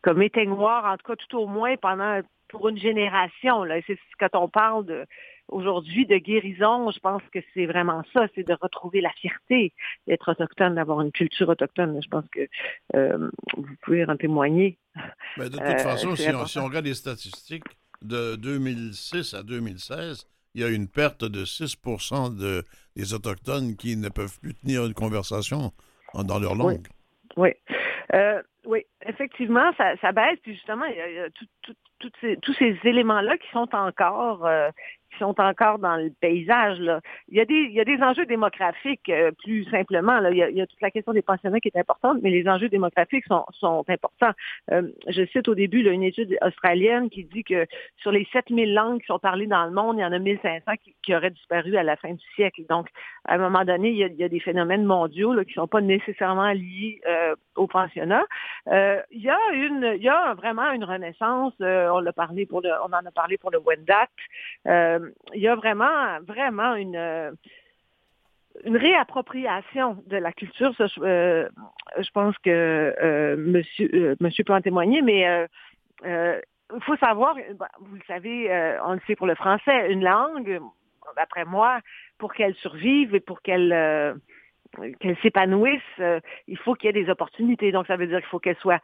Speaker 7: comme éteignoir, en tout cas tout au moins pendant pour une génération. Là. C'est quand on parle de aujourd'hui de guérison, je pense que c'est vraiment ça, c'est de retrouver la fierté d'être autochtone, d'avoir une culture autochtone. Je pense que euh, vous pouvez en témoigner.
Speaker 2: Mais de toute façon, si on, si on, regarde les statistiques de 2006 à 2016, il y a une perte de 6 de, des Autochtones qui ne peuvent plus tenir une conversation dans leur langue.
Speaker 7: Oui. Euh, oui. effectivement, ça, baisse. Puis justement, il y a, tous ces, éléments-là qui sont encore, euh, qui sont encore dans le paysage. Là. Il, y a des, il y a des enjeux démographiques, euh, plus simplement. Là. Il, y a, il, y a, toute la question des pensionnats qui est importante, mais les enjeux démographiques sont, sont importants. Euh, je cite au début là, une étude australienne qui dit que sur les 7000 langues qui sont parlées dans le monde, il y en a 1500 qui, qui auraient disparu à la fin du siècle. Donc, à un moment donné, il y a, il y a des phénomènes mondiaux là, qui ne sont pas nécessairement liés euh, au pensionnat. Euh, il y a une, il y a vraiment une renaissance. Euh, on l'a parlé pour le, on en a parlé pour le Wendat. Euh, il y a vraiment, vraiment une une réappropriation de la culture. Ça, je, euh, pense que euh, Monsieur euh, Monsieur peut en témoigner, mais il faut savoir, vous le savez, on le sait pour le français, une langue, d'après moi, pour qu'elle survive et pour qu'elle qu'elle s'épanouisse, il faut qu'il y ait des opportunités. Donc, ça veut dire qu'il faut qu'elle soit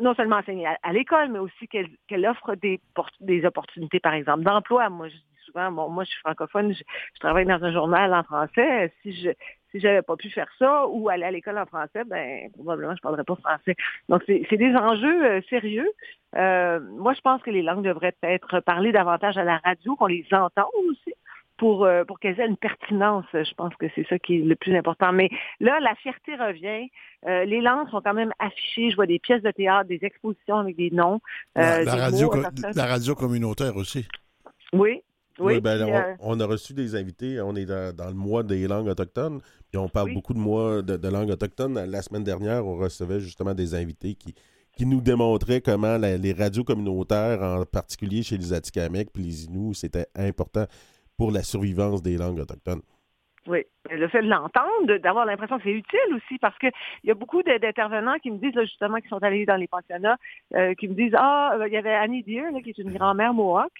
Speaker 7: non seulement enseignée à, l'école, mais aussi qu'elle qu'elle offre des, des opportunités, par exemple, d'emploi. Moi, je souvent, bon, moi, je suis francophone, je, je, travaille dans un journal en français. Si je si j'avais pas pu faire ça ou aller à l'école en français, ben probablement je parlerais pas français. Donc c'est des enjeux euh, sérieux. Euh, moi, je pense que les langues devraient être parlées davantage à la radio, qu'on les entende aussi pour, euh, pour qu'elles aient une pertinence. Je pense que c'est ça qui est le plus important. Mais là, la fierté revient. Euh, les langues sont quand même affichées. Je vois des pièces de théâtre, des expositions avec des noms.
Speaker 2: Euh, la, la, radio, mots, la radio communautaire aussi.
Speaker 7: Oui, oui,
Speaker 1: oui ben, on, euh... on, a reçu des invités. On est dans, dans, le mois des langues autochtones. Puis on parle oui. beaucoup de mois de, de, langues autochtones. La semaine dernière, on recevait justement des invités qui, qui nous démontraient comment la, les radios communautaires, en particulier chez les Atikamekw puis les Inuits, c'était important pour la survivance des langues autochtones.
Speaker 7: Oui, le fait de l'entendre, d'avoir l'impression que c'est utile aussi, parce que il y a beaucoup d'intervenants qui me disent là, justement qui sont allés dans les pensionnats, euh, qui me disent ah il y avait Annie Deer là, qui est une grand-mère Mohawk.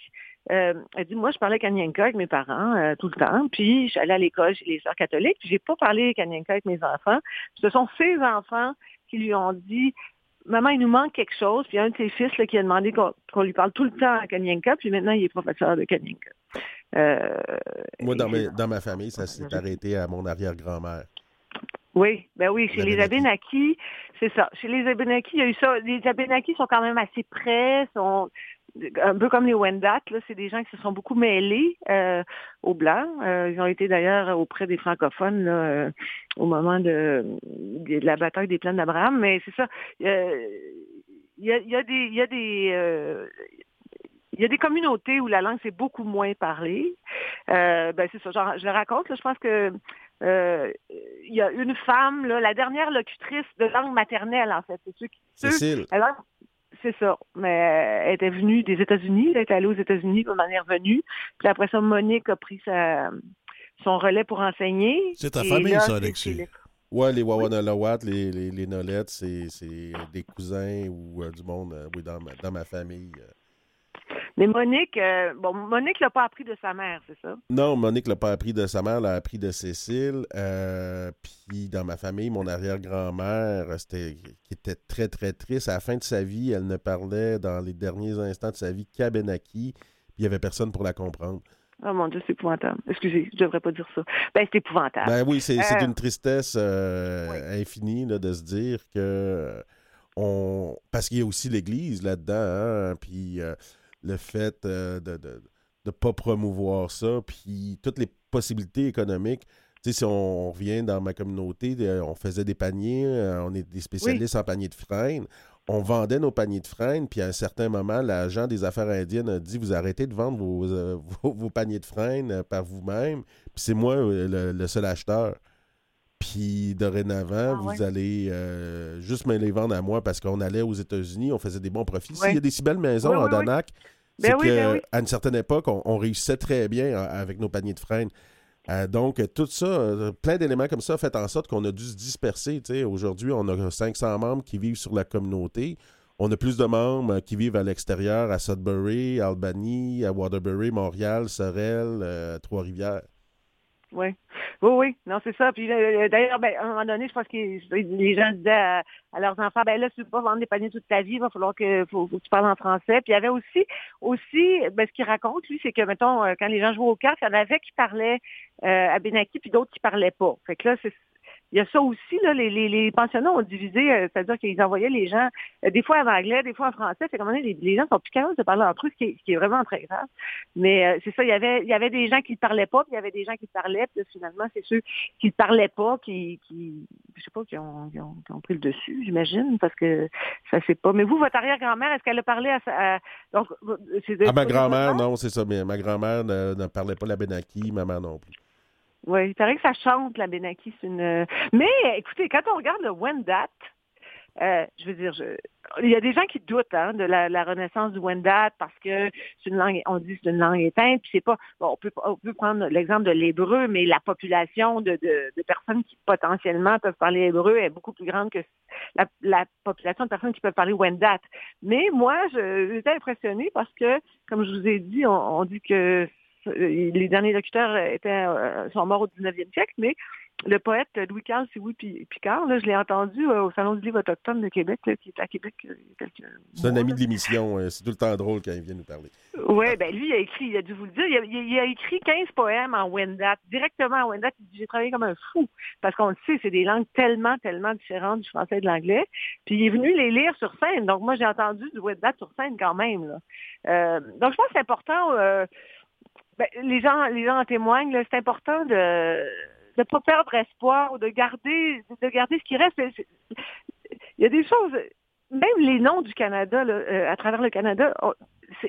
Speaker 7: Euh, elle dit moi je parlais Kanyenka avec mes parents euh, tout le temps, puis j'allais à l'école chez les sœurs catholiques, puis j'ai pas parlé Kanyenka avec mes enfants. Ce sont ces enfants qui lui ont dit maman, il nous manque quelque chose. Puis il y a un de ses fils là, qui a demandé qu'on qu lui parle tout le temps à Kanyenka, puis maintenant il est professeur de Kanyenka.
Speaker 1: Euh, Moi, dans, mes, dans, ma famille, ça s'est arrêté à mon arrière-grand-mère.
Speaker 7: Oui, ben oui, chez les Abénakis, c'est ça. Chez les Abénakis, il y a eu ça. Les Abénakis sont quand même assez près, sont un peu comme les Wendat, là, c'est des gens qui se sont beaucoup mêlés euh, aux Blancs. Euh, ils ont été d'ailleurs auprès des francophones là, euh, au moment de, de, la bataille des plaines d'Abraham. Mais c'est ça. Il y a, y a, des, y a des il y a des communautés où la langue c'est beaucoup moins parlée. Euh, ben c'est ça, genre, je le raconte. Là, je pense que euh, il y a une femme, là, la dernière locutrice de langue maternelle en fait. C'est ceux qui.
Speaker 1: Cécile.
Speaker 7: C'est ça. Mais elle était venue des États-Unis, elle est allée aux États-Unis de manière venue. Puis après ça, Monique a pris sa, son relais pour enseigner.
Speaker 2: C'est ta famille, là, ça, Alexis?
Speaker 1: Ouais, les Wawanalawat, les, les, les Nolettes, c'est des cousins ou euh, du monde, euh, oui, dans ma, dans ma famille. Euh.
Speaker 7: Mais Monique, euh, bon, Monique l'a pas appris de sa mère, c'est ça?
Speaker 1: Non, Monique l'a pas appris de sa mère, l'a appris de Cécile. Euh, puis dans ma famille, mon arrière-grand-mère, c'était qui était très, très triste. À la fin de sa vie, elle ne parlait dans les derniers instants de sa vie qu'Abenaki. Puis il n'y avait personne pour la comprendre.
Speaker 7: Oh mon Dieu, c'est épouvantable. Excusez, je devrais pas dire ça. Ben, c'est épouvantable.
Speaker 1: Ben oui, c'est euh... d'une tristesse euh, oui. infinie là, de se dire que on. Parce qu'il y a aussi l'Église là-dedans, hein, puis euh, le fait euh, de ne de, de pas promouvoir ça, puis toutes les possibilités économiques. Tu sais, si on, revient dans ma communauté, on faisait des paniers, euh, on est des spécialistes oui. en paniers de freine. On vendait nos paniers de freine, puis à un certain moment, l'agent des affaires indiennes a dit Vous arrêtez de vendre vos, euh, vos, vos paniers de freine par vous-même, puis c'est moi le, le, seul acheteur. Puis dorénavant, ah, vous ouais. allez euh, juste me les vendre à moi parce qu'on allait aux États-Unis, on faisait des bons profits. Ouais. S'il y a des si belles maisons oui, en Danac, c'est ben qu'à ben une certaine époque, on, on, réussissait très bien euh, avec nos paniers de freine. Euh, donc, tout ça, euh, plein d'éléments comme ça fait en sorte qu'on a dû se disperser. Aujourd'hui, on a 500 membres qui vivent sur la communauté. On a plus de membres qui vivent à l'extérieur, à Sudbury, à Albany, à Waterbury, Montréal, Sorel, euh, Trois-Rivières.
Speaker 7: Oui. Oui, oui. Non, c'est ça. Puis euh, d'ailleurs, ben, à un moment donné, je pense que les gens disaient à, leurs enfants, ben là, tu veux pas vendre des paniers toute ta vie, il va falloir que, faut, que tu parles en français. Puis il y avait aussi, aussi, ben, ce qu'il raconte, lui, c'est que, mettons, euh, quand les gens jouaient au cartes, il y en avait qui parlaient euh, à Benaki, puis d'autres qui parlaient pas. Fait que là, c'est il y a ça aussi, là, les, les, les pensionnats ont divisé, euh, c'est-à-dire qu'ils envoyaient les gens, euh, des fois en anglais, des fois en français, c'est comme les, les gens sont plus capables de parler entre eux, ce qui est, ce qui est vraiment très grave. Mais euh, c'est ça, il y avait il y avait des gens qui ne parlaient pas, puis il y avait des gens qui parlaient, puis là, finalement, c'est ceux qui ne parlaient pas, qui, qui je sais pas, qui ont, qui ont, qui ont pris le dessus, j'imagine, parce que ça c'est pas. Mais vous, votre arrière-grand-mère, est-ce qu'elle a parlé à, sa- à- donc c'est de-
Speaker 1: Ah, ma grand-mère, non, c'est ça. Mais ma grand-mère ne, ne parlait pas la Benaki, ma mère non plus.
Speaker 7: Oui, il paraît que ça chante, la Benaki. Une... Mais écoutez, quand on regarde le Wendat, euh, je veux dire, je- il y a des gens qui doutent hein, de la, la renaissance du Wendat parce que c'est une langue, on dit c'est une langue éteinte, puis c'est pas. Bon, on peut, on peut prendre l'exemple de l'hébreu, mais la population de, de, de personnes qui potentiellement peuvent parler hébreu est beaucoup plus grande que la, la population de personnes qui peuvent parler Wendat. Mais moi, j'étais impressionnée parce que, comme je vous ai dit, on, on dit que euh, les derniers locuteurs étaient, euh, sont morts au 19e siècle, mais le poète Louis-Carl Sioui Pi- Picard, là, je l'ai entendu euh, au Salon du livre autochtone de Québec, là, qui est à Québec euh, il y a quelques
Speaker 1: C'est un ami de l'émission. euh, C'est tout le temps drôle quand il vient nous parler.
Speaker 7: Oui, ben lui, il a écrit, il a dû vous le dire, il a, il écrit 15 poèmes en Wendat, directement en Wendat. Il dit, J'ai travaillé comme un fou, parce qu'on le sait, c'est des langues tellement, tellement différentes du français et de l'anglais. Puis il est venu les lire sur scène. Donc moi, j'ai entendu du Wendat sur scène quand même. Là. Euh, donc je pense que c'est important, euh, ben, les gens les gens en témoignent, c'est important de ne pas perdre espoir ou de garder de garder ce qui reste. Il y a des choses, même les noms du Canada, là, euh, à travers le Canada, on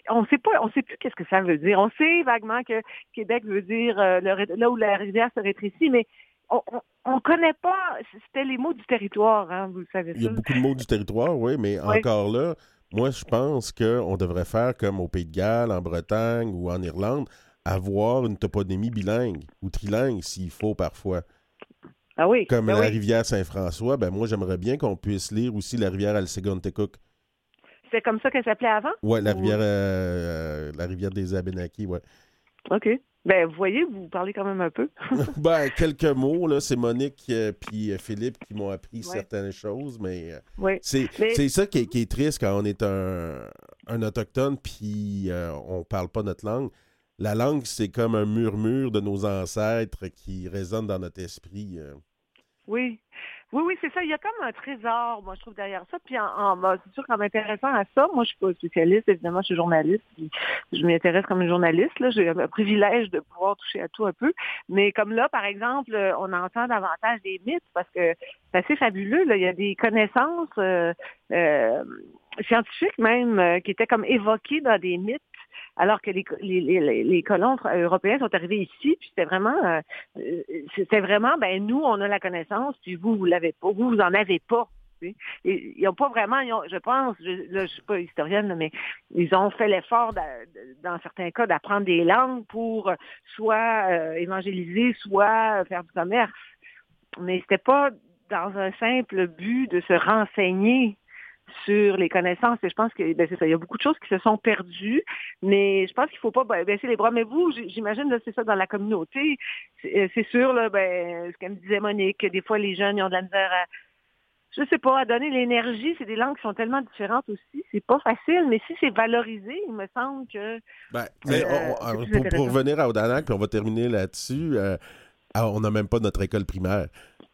Speaker 7: on sait pas, on sait plus qu'est-ce que ça veut dire. On sait vaguement que Québec veut dire euh, le là où la rivière se rétrécit, mais on, on, on connaît pas. C'était les mots du territoire, hein, vous le savez
Speaker 1: Il y a
Speaker 7: ça.
Speaker 1: beaucoup de mots du territoire, oui, mais
Speaker 7: Oui.
Speaker 1: encore là, moi, je pense qu'on devrait faire comme au Pays de Galles, en Bretagne ou en Irlande, avoir une toponymie bilingue ou trilingue s'il faut parfois.
Speaker 7: Ah oui.
Speaker 1: Comme
Speaker 7: ben
Speaker 1: la
Speaker 7: oui.
Speaker 1: rivière Saint-François, ben moi, j'aimerais bien qu'on puisse lire aussi la rivière Alsegontecook.
Speaker 7: C'est comme ça qu'elle s'appelait avant?
Speaker 1: Ouais, la
Speaker 7: Ou-
Speaker 1: rivière, euh, la rivière des Abénakis, ouais.
Speaker 7: OK. Ben, vous voyez, vous parlez quand même un peu.
Speaker 1: ben, quelques mots, là, c'est Monique et puis euh, Philippe qui m'ont appris certaines choses, mais euh,
Speaker 7: oui.
Speaker 1: c'est
Speaker 7: Mais-
Speaker 1: c'est ça qui est, qui est triste quand on est un, un autochtone puis euh, on parle pas notre langue. La langue, c'est comme un murmure de nos ancêtres qui résonne dans notre esprit. euh.
Speaker 7: Oui. Oui, oui, c'est ça. Il y a comme un trésor, moi, je trouve, derrière ça. Puis, en, c'est sûr qu'en m'intéressant à ça, moi, je suis pas spécialiste, évidemment, je suis journaliste. je m'intéresse comme une journaliste. J'ai un privilège de pouvoir toucher à tout un peu. Mais comme là, par exemple, euh, on entend davantage des mythes parce que c'est assez fabuleux. Il y a des connaissances euh, scientifiques même qui étaient comme évoquées dans des mythes alors que les, colons européens sont arrivés ici, puis c'était vraiment, euh, euh, c'était vraiment, ben nous, on a la connaissance, puis vous, vous l'avez pas, vous, vous en avez pas. ils n'ont pas vraiment, je pense, je, je suis pas historienne, mais ils ont fait l'effort, d'a- dans certains cas, d'apprendre des langues pour euh, soit euh, évangéliser, soit faire du commerce. Mais c'était pas dans un simple but de se renseigner sur les connaissances. Et je pense que ben, c'est ça. Il y a beaucoup de choses qui se sont perdues, mais je pense qu'il faut pas ba- baisser les bras. Mais vous, j'imagine c'est ça dans la communauté. C'est euh, c'est sûr, là, ben, ce qu'elle me disait Monique, que des fois les jeunes ils ont de la misère à je sais pas, à donner l'énergie, c'est des langues qui sont tellement différentes aussi. C'est pas facile, mais si c'est valorisé, il me semble que
Speaker 1: Ben, mais
Speaker 7: Euh,
Speaker 1: on- on- pour revenir à Odanak, puis on va terminer là-dessus, euh, ah, on n'a même pas notre école primaire.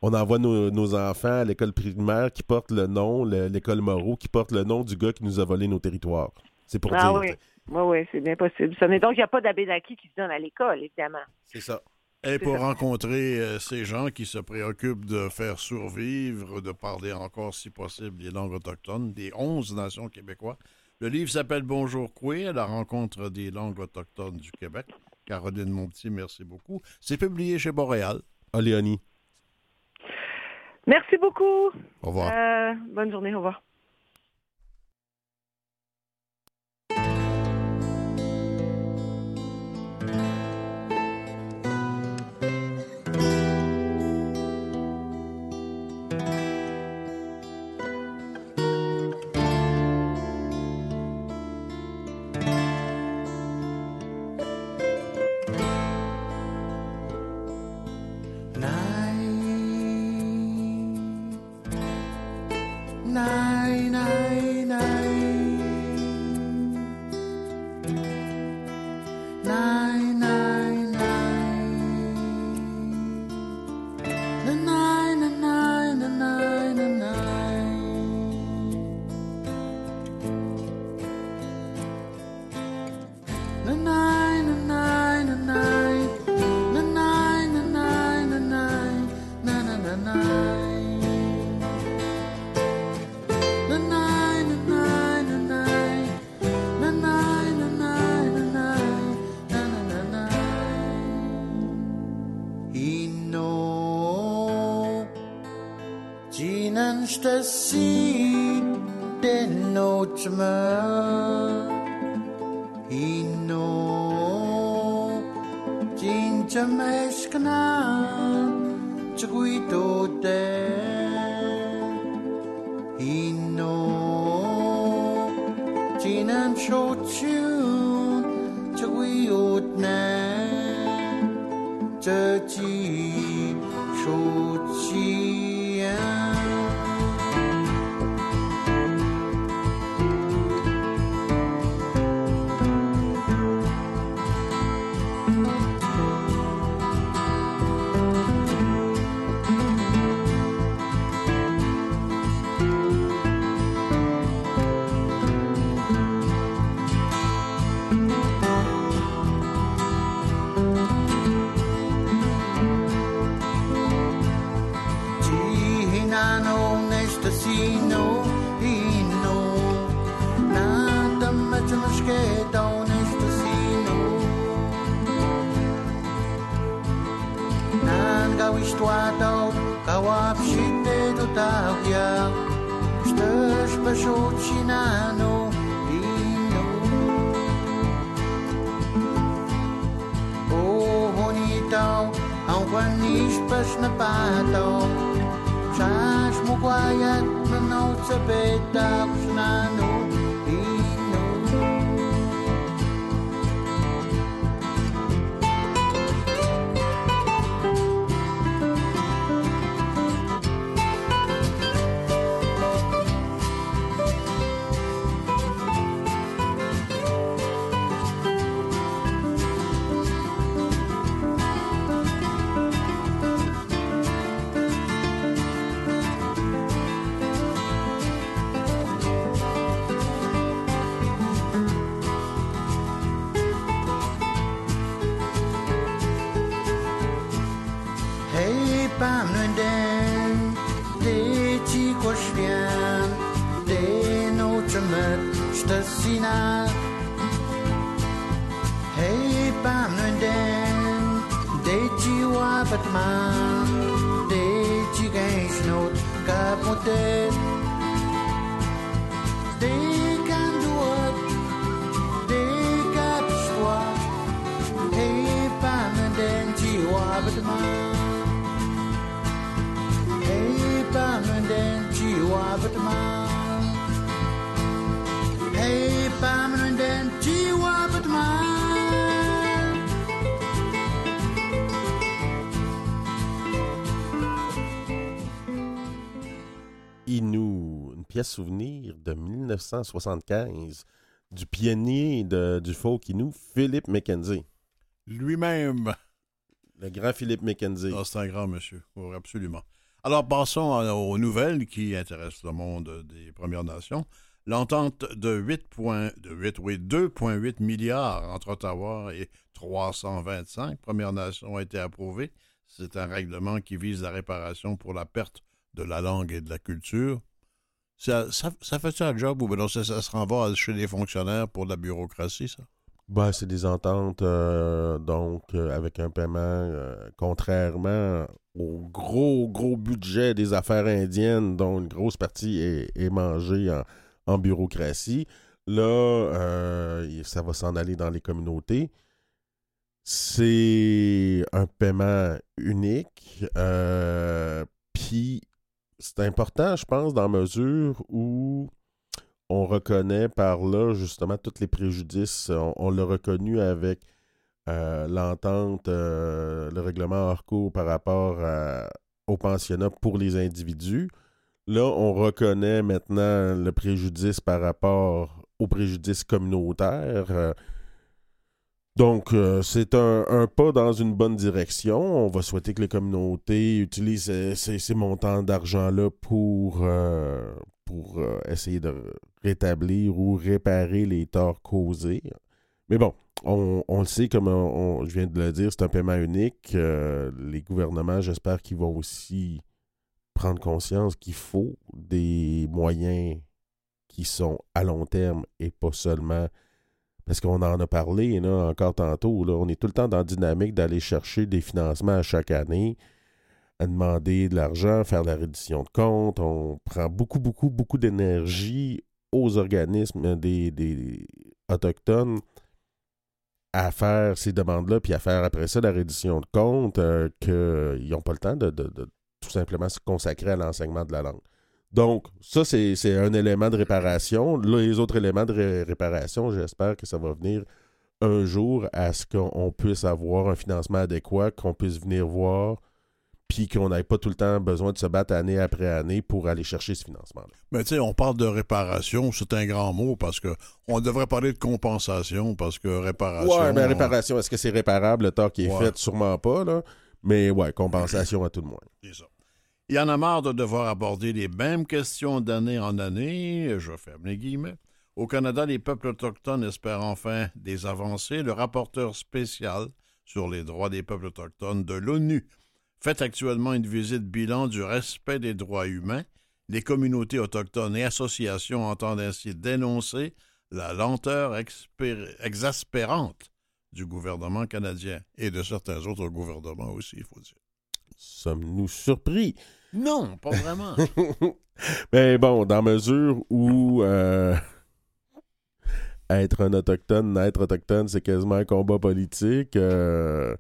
Speaker 1: On envoie nos, nos enfants à l'école primaire qui porte le nom, le- l'école Moreau, qui porte le nom du gars qui nous a volé nos territoires. C'est pour
Speaker 7: Ah
Speaker 1: dire.
Speaker 7: oui. Oui, oui, c'est bien possible. Ça, mais donc, il n'y a pas d'abédaki qui se donne à l'école, évidemment.
Speaker 1: C'est ça.
Speaker 2: Et pour
Speaker 7: ça.
Speaker 2: rencontrer euh, ces gens qui se préoccupent de faire survivre, de parler encore, si possible, les langues autochtones des 11 nations québécoises. Le livre s'appelle Bonjour Coué, la rencontre des langues autochtones du Québec. Caroline Monti, merci beaucoup. C'est publié chez Boréal.
Speaker 1: Ah, Léonie.
Speaker 7: Merci beaucoup.
Speaker 2: Au revoir.
Speaker 7: Euh, bonne journée. Au revoir.
Speaker 8: tristeza. É motel
Speaker 1: Inou, une pièce souvenir de 1975 du pionnier de- du folk Inou, Philippe McKenzie.
Speaker 2: Lui-même.
Speaker 1: Le grand Philippe McKenzie.
Speaker 2: Ah, c'est un grand monsieur, absolument. Alors, passons aux nouvelles qui intéressent le monde des Premières Nations. L'entente de 8 points, de 8, oui, 2,8 milliards entre Ottawa et 325 Premières Nations a été approuvée. C'est un règlement qui vise la réparation pour la perte de la langue et de la culture. Ça, ça, ça un job ou ben ça, ça se renvoie chez les fonctionnaires pour la bureaucratie, ça?
Speaker 1: Ben, c'est des ententes, euh, donc, euh, avec un paiement, euh, contrairement au gros, gros budget des affaires indiennes, dont une grosse partie est, mangée en, bureaucratie. Là, ça va s'en aller dans les communautés. C'est un paiement unique. Puis, c'est important, je pense, dans mesure où on reconnaît par là justement tous les préjudices. On, l'a reconnu avec euh, l'entente, euh, le règlement cours par rapport au pensionnat pour les individus. Là, on reconnaît maintenant le préjudice par rapport au préjudice communautaire. Euh, donc, euh, c'est un, pas dans une bonne direction. On va souhaiter que les communautés utilisent ces, montants d'argent-là pour, euh, pour euh, essayer de rétablir ou réparer les torts causés. Mais bon, on, le sait, comme je viens de le dire, c'est un paiement unique. Les gouvernements, j'espère qu'ils vont aussi prendre conscience qu'il faut des moyens qui sont à long terme et pas seulement parce qu'on en a parlé là, encore tantôt. On est tout le temps dans la dynamique d'aller chercher des financements à chaque année. à demander de l'argent, faire la reddition de comptes. On prend beaucoup, beaucoup, beaucoup d'énergie aux organismes des, Autochtones à faire ces demandes-là, puis à faire après ça la reddition de comptes, euh, qu'ils n'ont pas le temps de tout simplement se consacrer à l'enseignement de la langue. Donc, ça, c'est un élément de réparation. Là, les autres éléments de ré- réparation, j'espère que ça va venir un jour à ce qu'on puisse avoir un financement adéquat, qu'on puisse venir voir, puis qu'on n'ait pas tout le temps besoin de se battre année après année pour aller chercher ce financement-là.
Speaker 2: Mais tu sais, on parle de réparation, c'est un grand mot parce que on devrait parler de compensation parce que réparation.
Speaker 1: Ouais,
Speaker 2: on-
Speaker 1: réparation, est-ce que c'est réparable le tort qui est
Speaker 2: Ouais.
Speaker 1: fait? Sûrement pas, là. Mais ouais, compensation à tout le moins.
Speaker 2: C'est ça. Il y en a marre de devoir aborder les mêmes questions d'année en année. Je ferme les guillemets. Au Canada, les peuples autochtones espèrent enfin des avancées. Le rapporteur spécial sur les droits des peuples autochtones de l'ONU fait actuellement une visite bilan du respect des droits humains. Les communautés autochtones et associations entendent ainsi dénoncer la lenteur exaspérante du gouvernement canadien et de certains autres gouvernements aussi, il faut dire.
Speaker 1: Sommes-nous surpris?
Speaker 2: Non, pas vraiment.
Speaker 1: Mais bon, dans mesure où euh, être un autochtone, naître autochtone, c'est quasiment un combat politique. euh,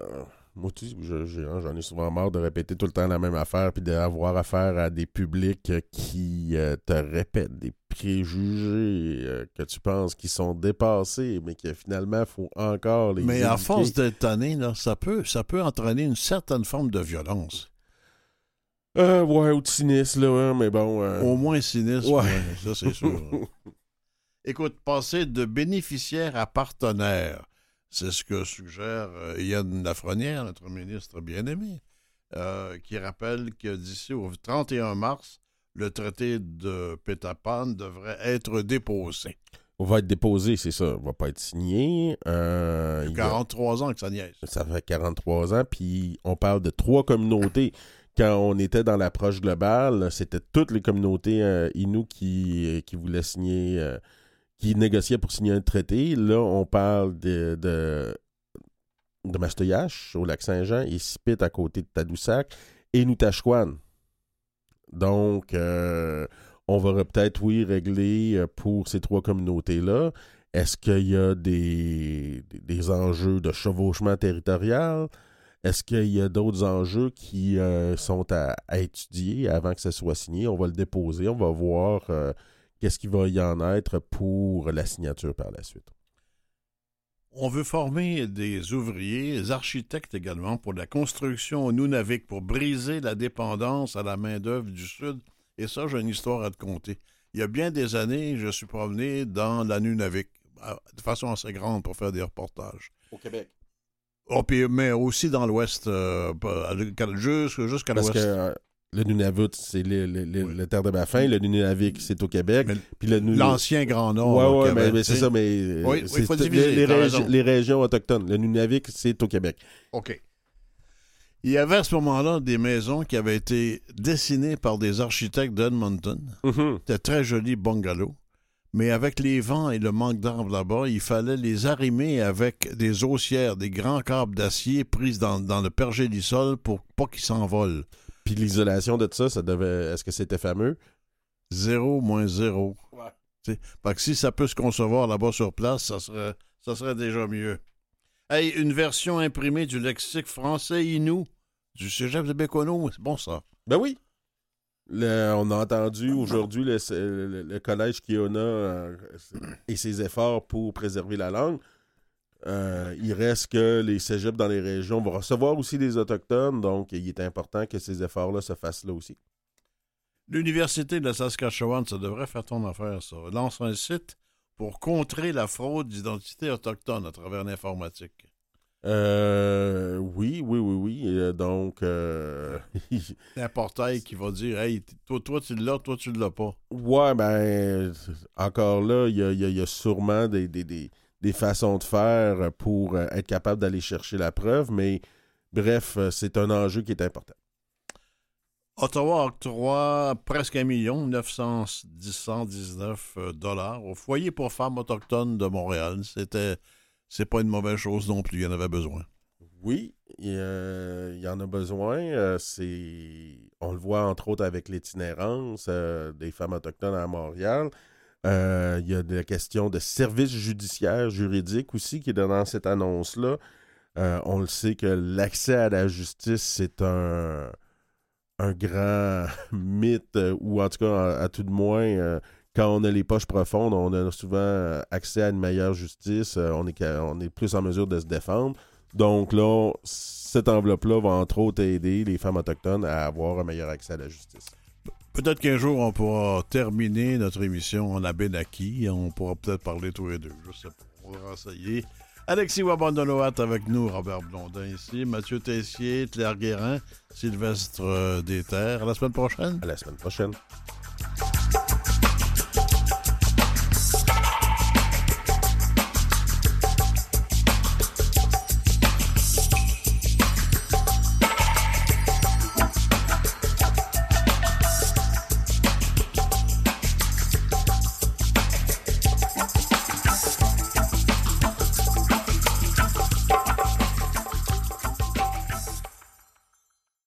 Speaker 1: euh, moi aussi, hein, j'en ai souvent marre de répéter tout le temps la même affaire puis d'avoir affaire à des publics euh, qui euh, te répètent des préjugés euh, que tu penses qui sont dépassés, mais que finalement, il faut encore les
Speaker 2: Mais à force d'être tanné, là, ça, peut, ça peut entraîner une certaine forme de violence.
Speaker 1: Euh, ouais, ou de cynisme, là, ouais, mais bon... euh,
Speaker 2: Au moins sinistre,
Speaker 1: Ouais.
Speaker 2: ouais, ça c'est sûr. Écoute, passer de bénéficiaire à partenaire, c'est ce que suggère euh, Yann Lafrenière, notre ministre bien-aimé, euh, qui rappelle que d'ici au 31 mars, le traité de Pétapan devrait être déposé.
Speaker 1: On va être déposé, c'est ça. On va pas être signé. Euh,
Speaker 2: Il y
Speaker 1: il
Speaker 2: a
Speaker 1: y a-
Speaker 2: 43 ans que ça niaise.
Speaker 1: ça fait 43 ans, puis on parle de trois communautés. Quand on était dans l'approche globale, c'était toutes les communautés euh, qui, qui voulaient signer, euh, qui négociaient pour signer un traité. Là, on parle de, de, de Mastoyache, au lac Saint-Jean, et Sipit à côté de Tadoussac, et Noutachouane. Donc, euh, on va peut-être, oui, régler euh, pour ces trois communautés-là. Est-ce qu'il y a des, des- enjeux de chevauchement territorial? Est-ce qu'il y a d'autres enjeux qui euh, sont à, étudier avant que ça soit signé? On va le déposer, on va voir qu'est-ce qu'il va y en être pour la signature par la suite?
Speaker 2: On veut former des ouvriers, des architectes également pour la construction au Nunavik, pour briser la dépendance à la main-d'œuvre du Sud. Et ça, j'ai une histoire à te conter. Il y a bien des années, je suis promené dans la Nunavik, de façon assez grande pour faire des reportages.
Speaker 1: Au Québec.
Speaker 2: Oh, puis, mais aussi dans l'Ouest, euh, jusqu'à l'Ouest.
Speaker 1: Le Nunavut, c'est le, le- le-
Speaker 2: Oui.
Speaker 1: la terre de Baffin. Le Nunavik, c'est au Québec. Le
Speaker 2: L'ancien Grand Nord. Qu'il y
Speaker 1: mais, c'est ça, mais
Speaker 2: Oui, oui, faut diviser,
Speaker 1: les, les régi- régions autochtones. Le Nunavik, c'est au Québec.
Speaker 2: OK. Il y avait à ce moment-là des maisons qui avaient été dessinées par des architectes d'Edmonton. C'était très joli bungalow. Mais avec les vents et le manque d'arbres là-bas, il fallait les arrimer avec des haussières, des grands câbles d'acier prises dans, dans le pergélisol pour pas qu'ils s'envolent.
Speaker 1: Puis l'isolation de tout ça, ça devait. Est-ce que c'était fameux?
Speaker 2: Zéro moins zéro. Sais, Fait que si ça peut se concevoir là-bas sur place, ça serait, ça serait déjà mieux. Hey, une version imprimée du lexique français Inou du cégep de Bécono, c'est bon ça.
Speaker 1: Ben oui. Le- on a entendu aujourd'hui le, le- le collège Kiona euh, et ses efforts pour préserver la langue. Euh, il reste que les cégeps dans les régions vont recevoir aussi des Autochtones, donc il est important que ces efforts-là se fassent là aussi.
Speaker 2: L'Université de la Saskatchewan, ça devrait faire ton affaire, ça. Lance un site pour contrer la fraude d'identité autochtone à travers l'informatique.
Speaker 1: Euh, oui, oui, oui, oui. Euh, donc, euh,
Speaker 2: C'est un portail qui va dire Hey, toi, toi tu l'as, toi, tu l'as pas.
Speaker 1: ouais, ben, encore là, il y a, y a- y a sûrement des, des- des- des façons de faire pour euh, être capable d'aller chercher la preuve, mais bref, euh, c'est un enjeu qui est important.
Speaker 2: Ottawa octroie presque un million, 919 euh, dollars au foyer pour femmes autochtones de Montréal. C'était, c'est pas une mauvaise chose non plus, il y en avait besoin.
Speaker 1: Oui, il y, en a besoin. Euh, c'est, on le voit entre autres avec l'itinérance euh, des femmes autochtones à Montréal. Euh, il y a la question de services judiciaires, juridiques aussi qui est dans cette annonce-là. Euh, on le sait que l'accès à la justice, c'est un, un grand mythe, euh, ou en tout cas, à, tout de moins, quand on a les poches profondes, on a souvent accès à une meilleure justice, on, est, on est plus en mesure de se défendre. Donc là, cette enveloppe-là va entre autres aider les femmes autochtones à avoir un meilleur accès à la justice.
Speaker 2: Peut-être qu'un jour, on pourra terminer notre émission en Abenaki et on pourra peut-être parler tous les deux. Je sais pas. On va renseigner. Alexis Wabandoloat avec nous, Robert Blondin ici, Mathieu Tessier, Claire Guérin, Sylvestre euh, Déterre. À la semaine prochaine.
Speaker 1: À la semaine prochaine.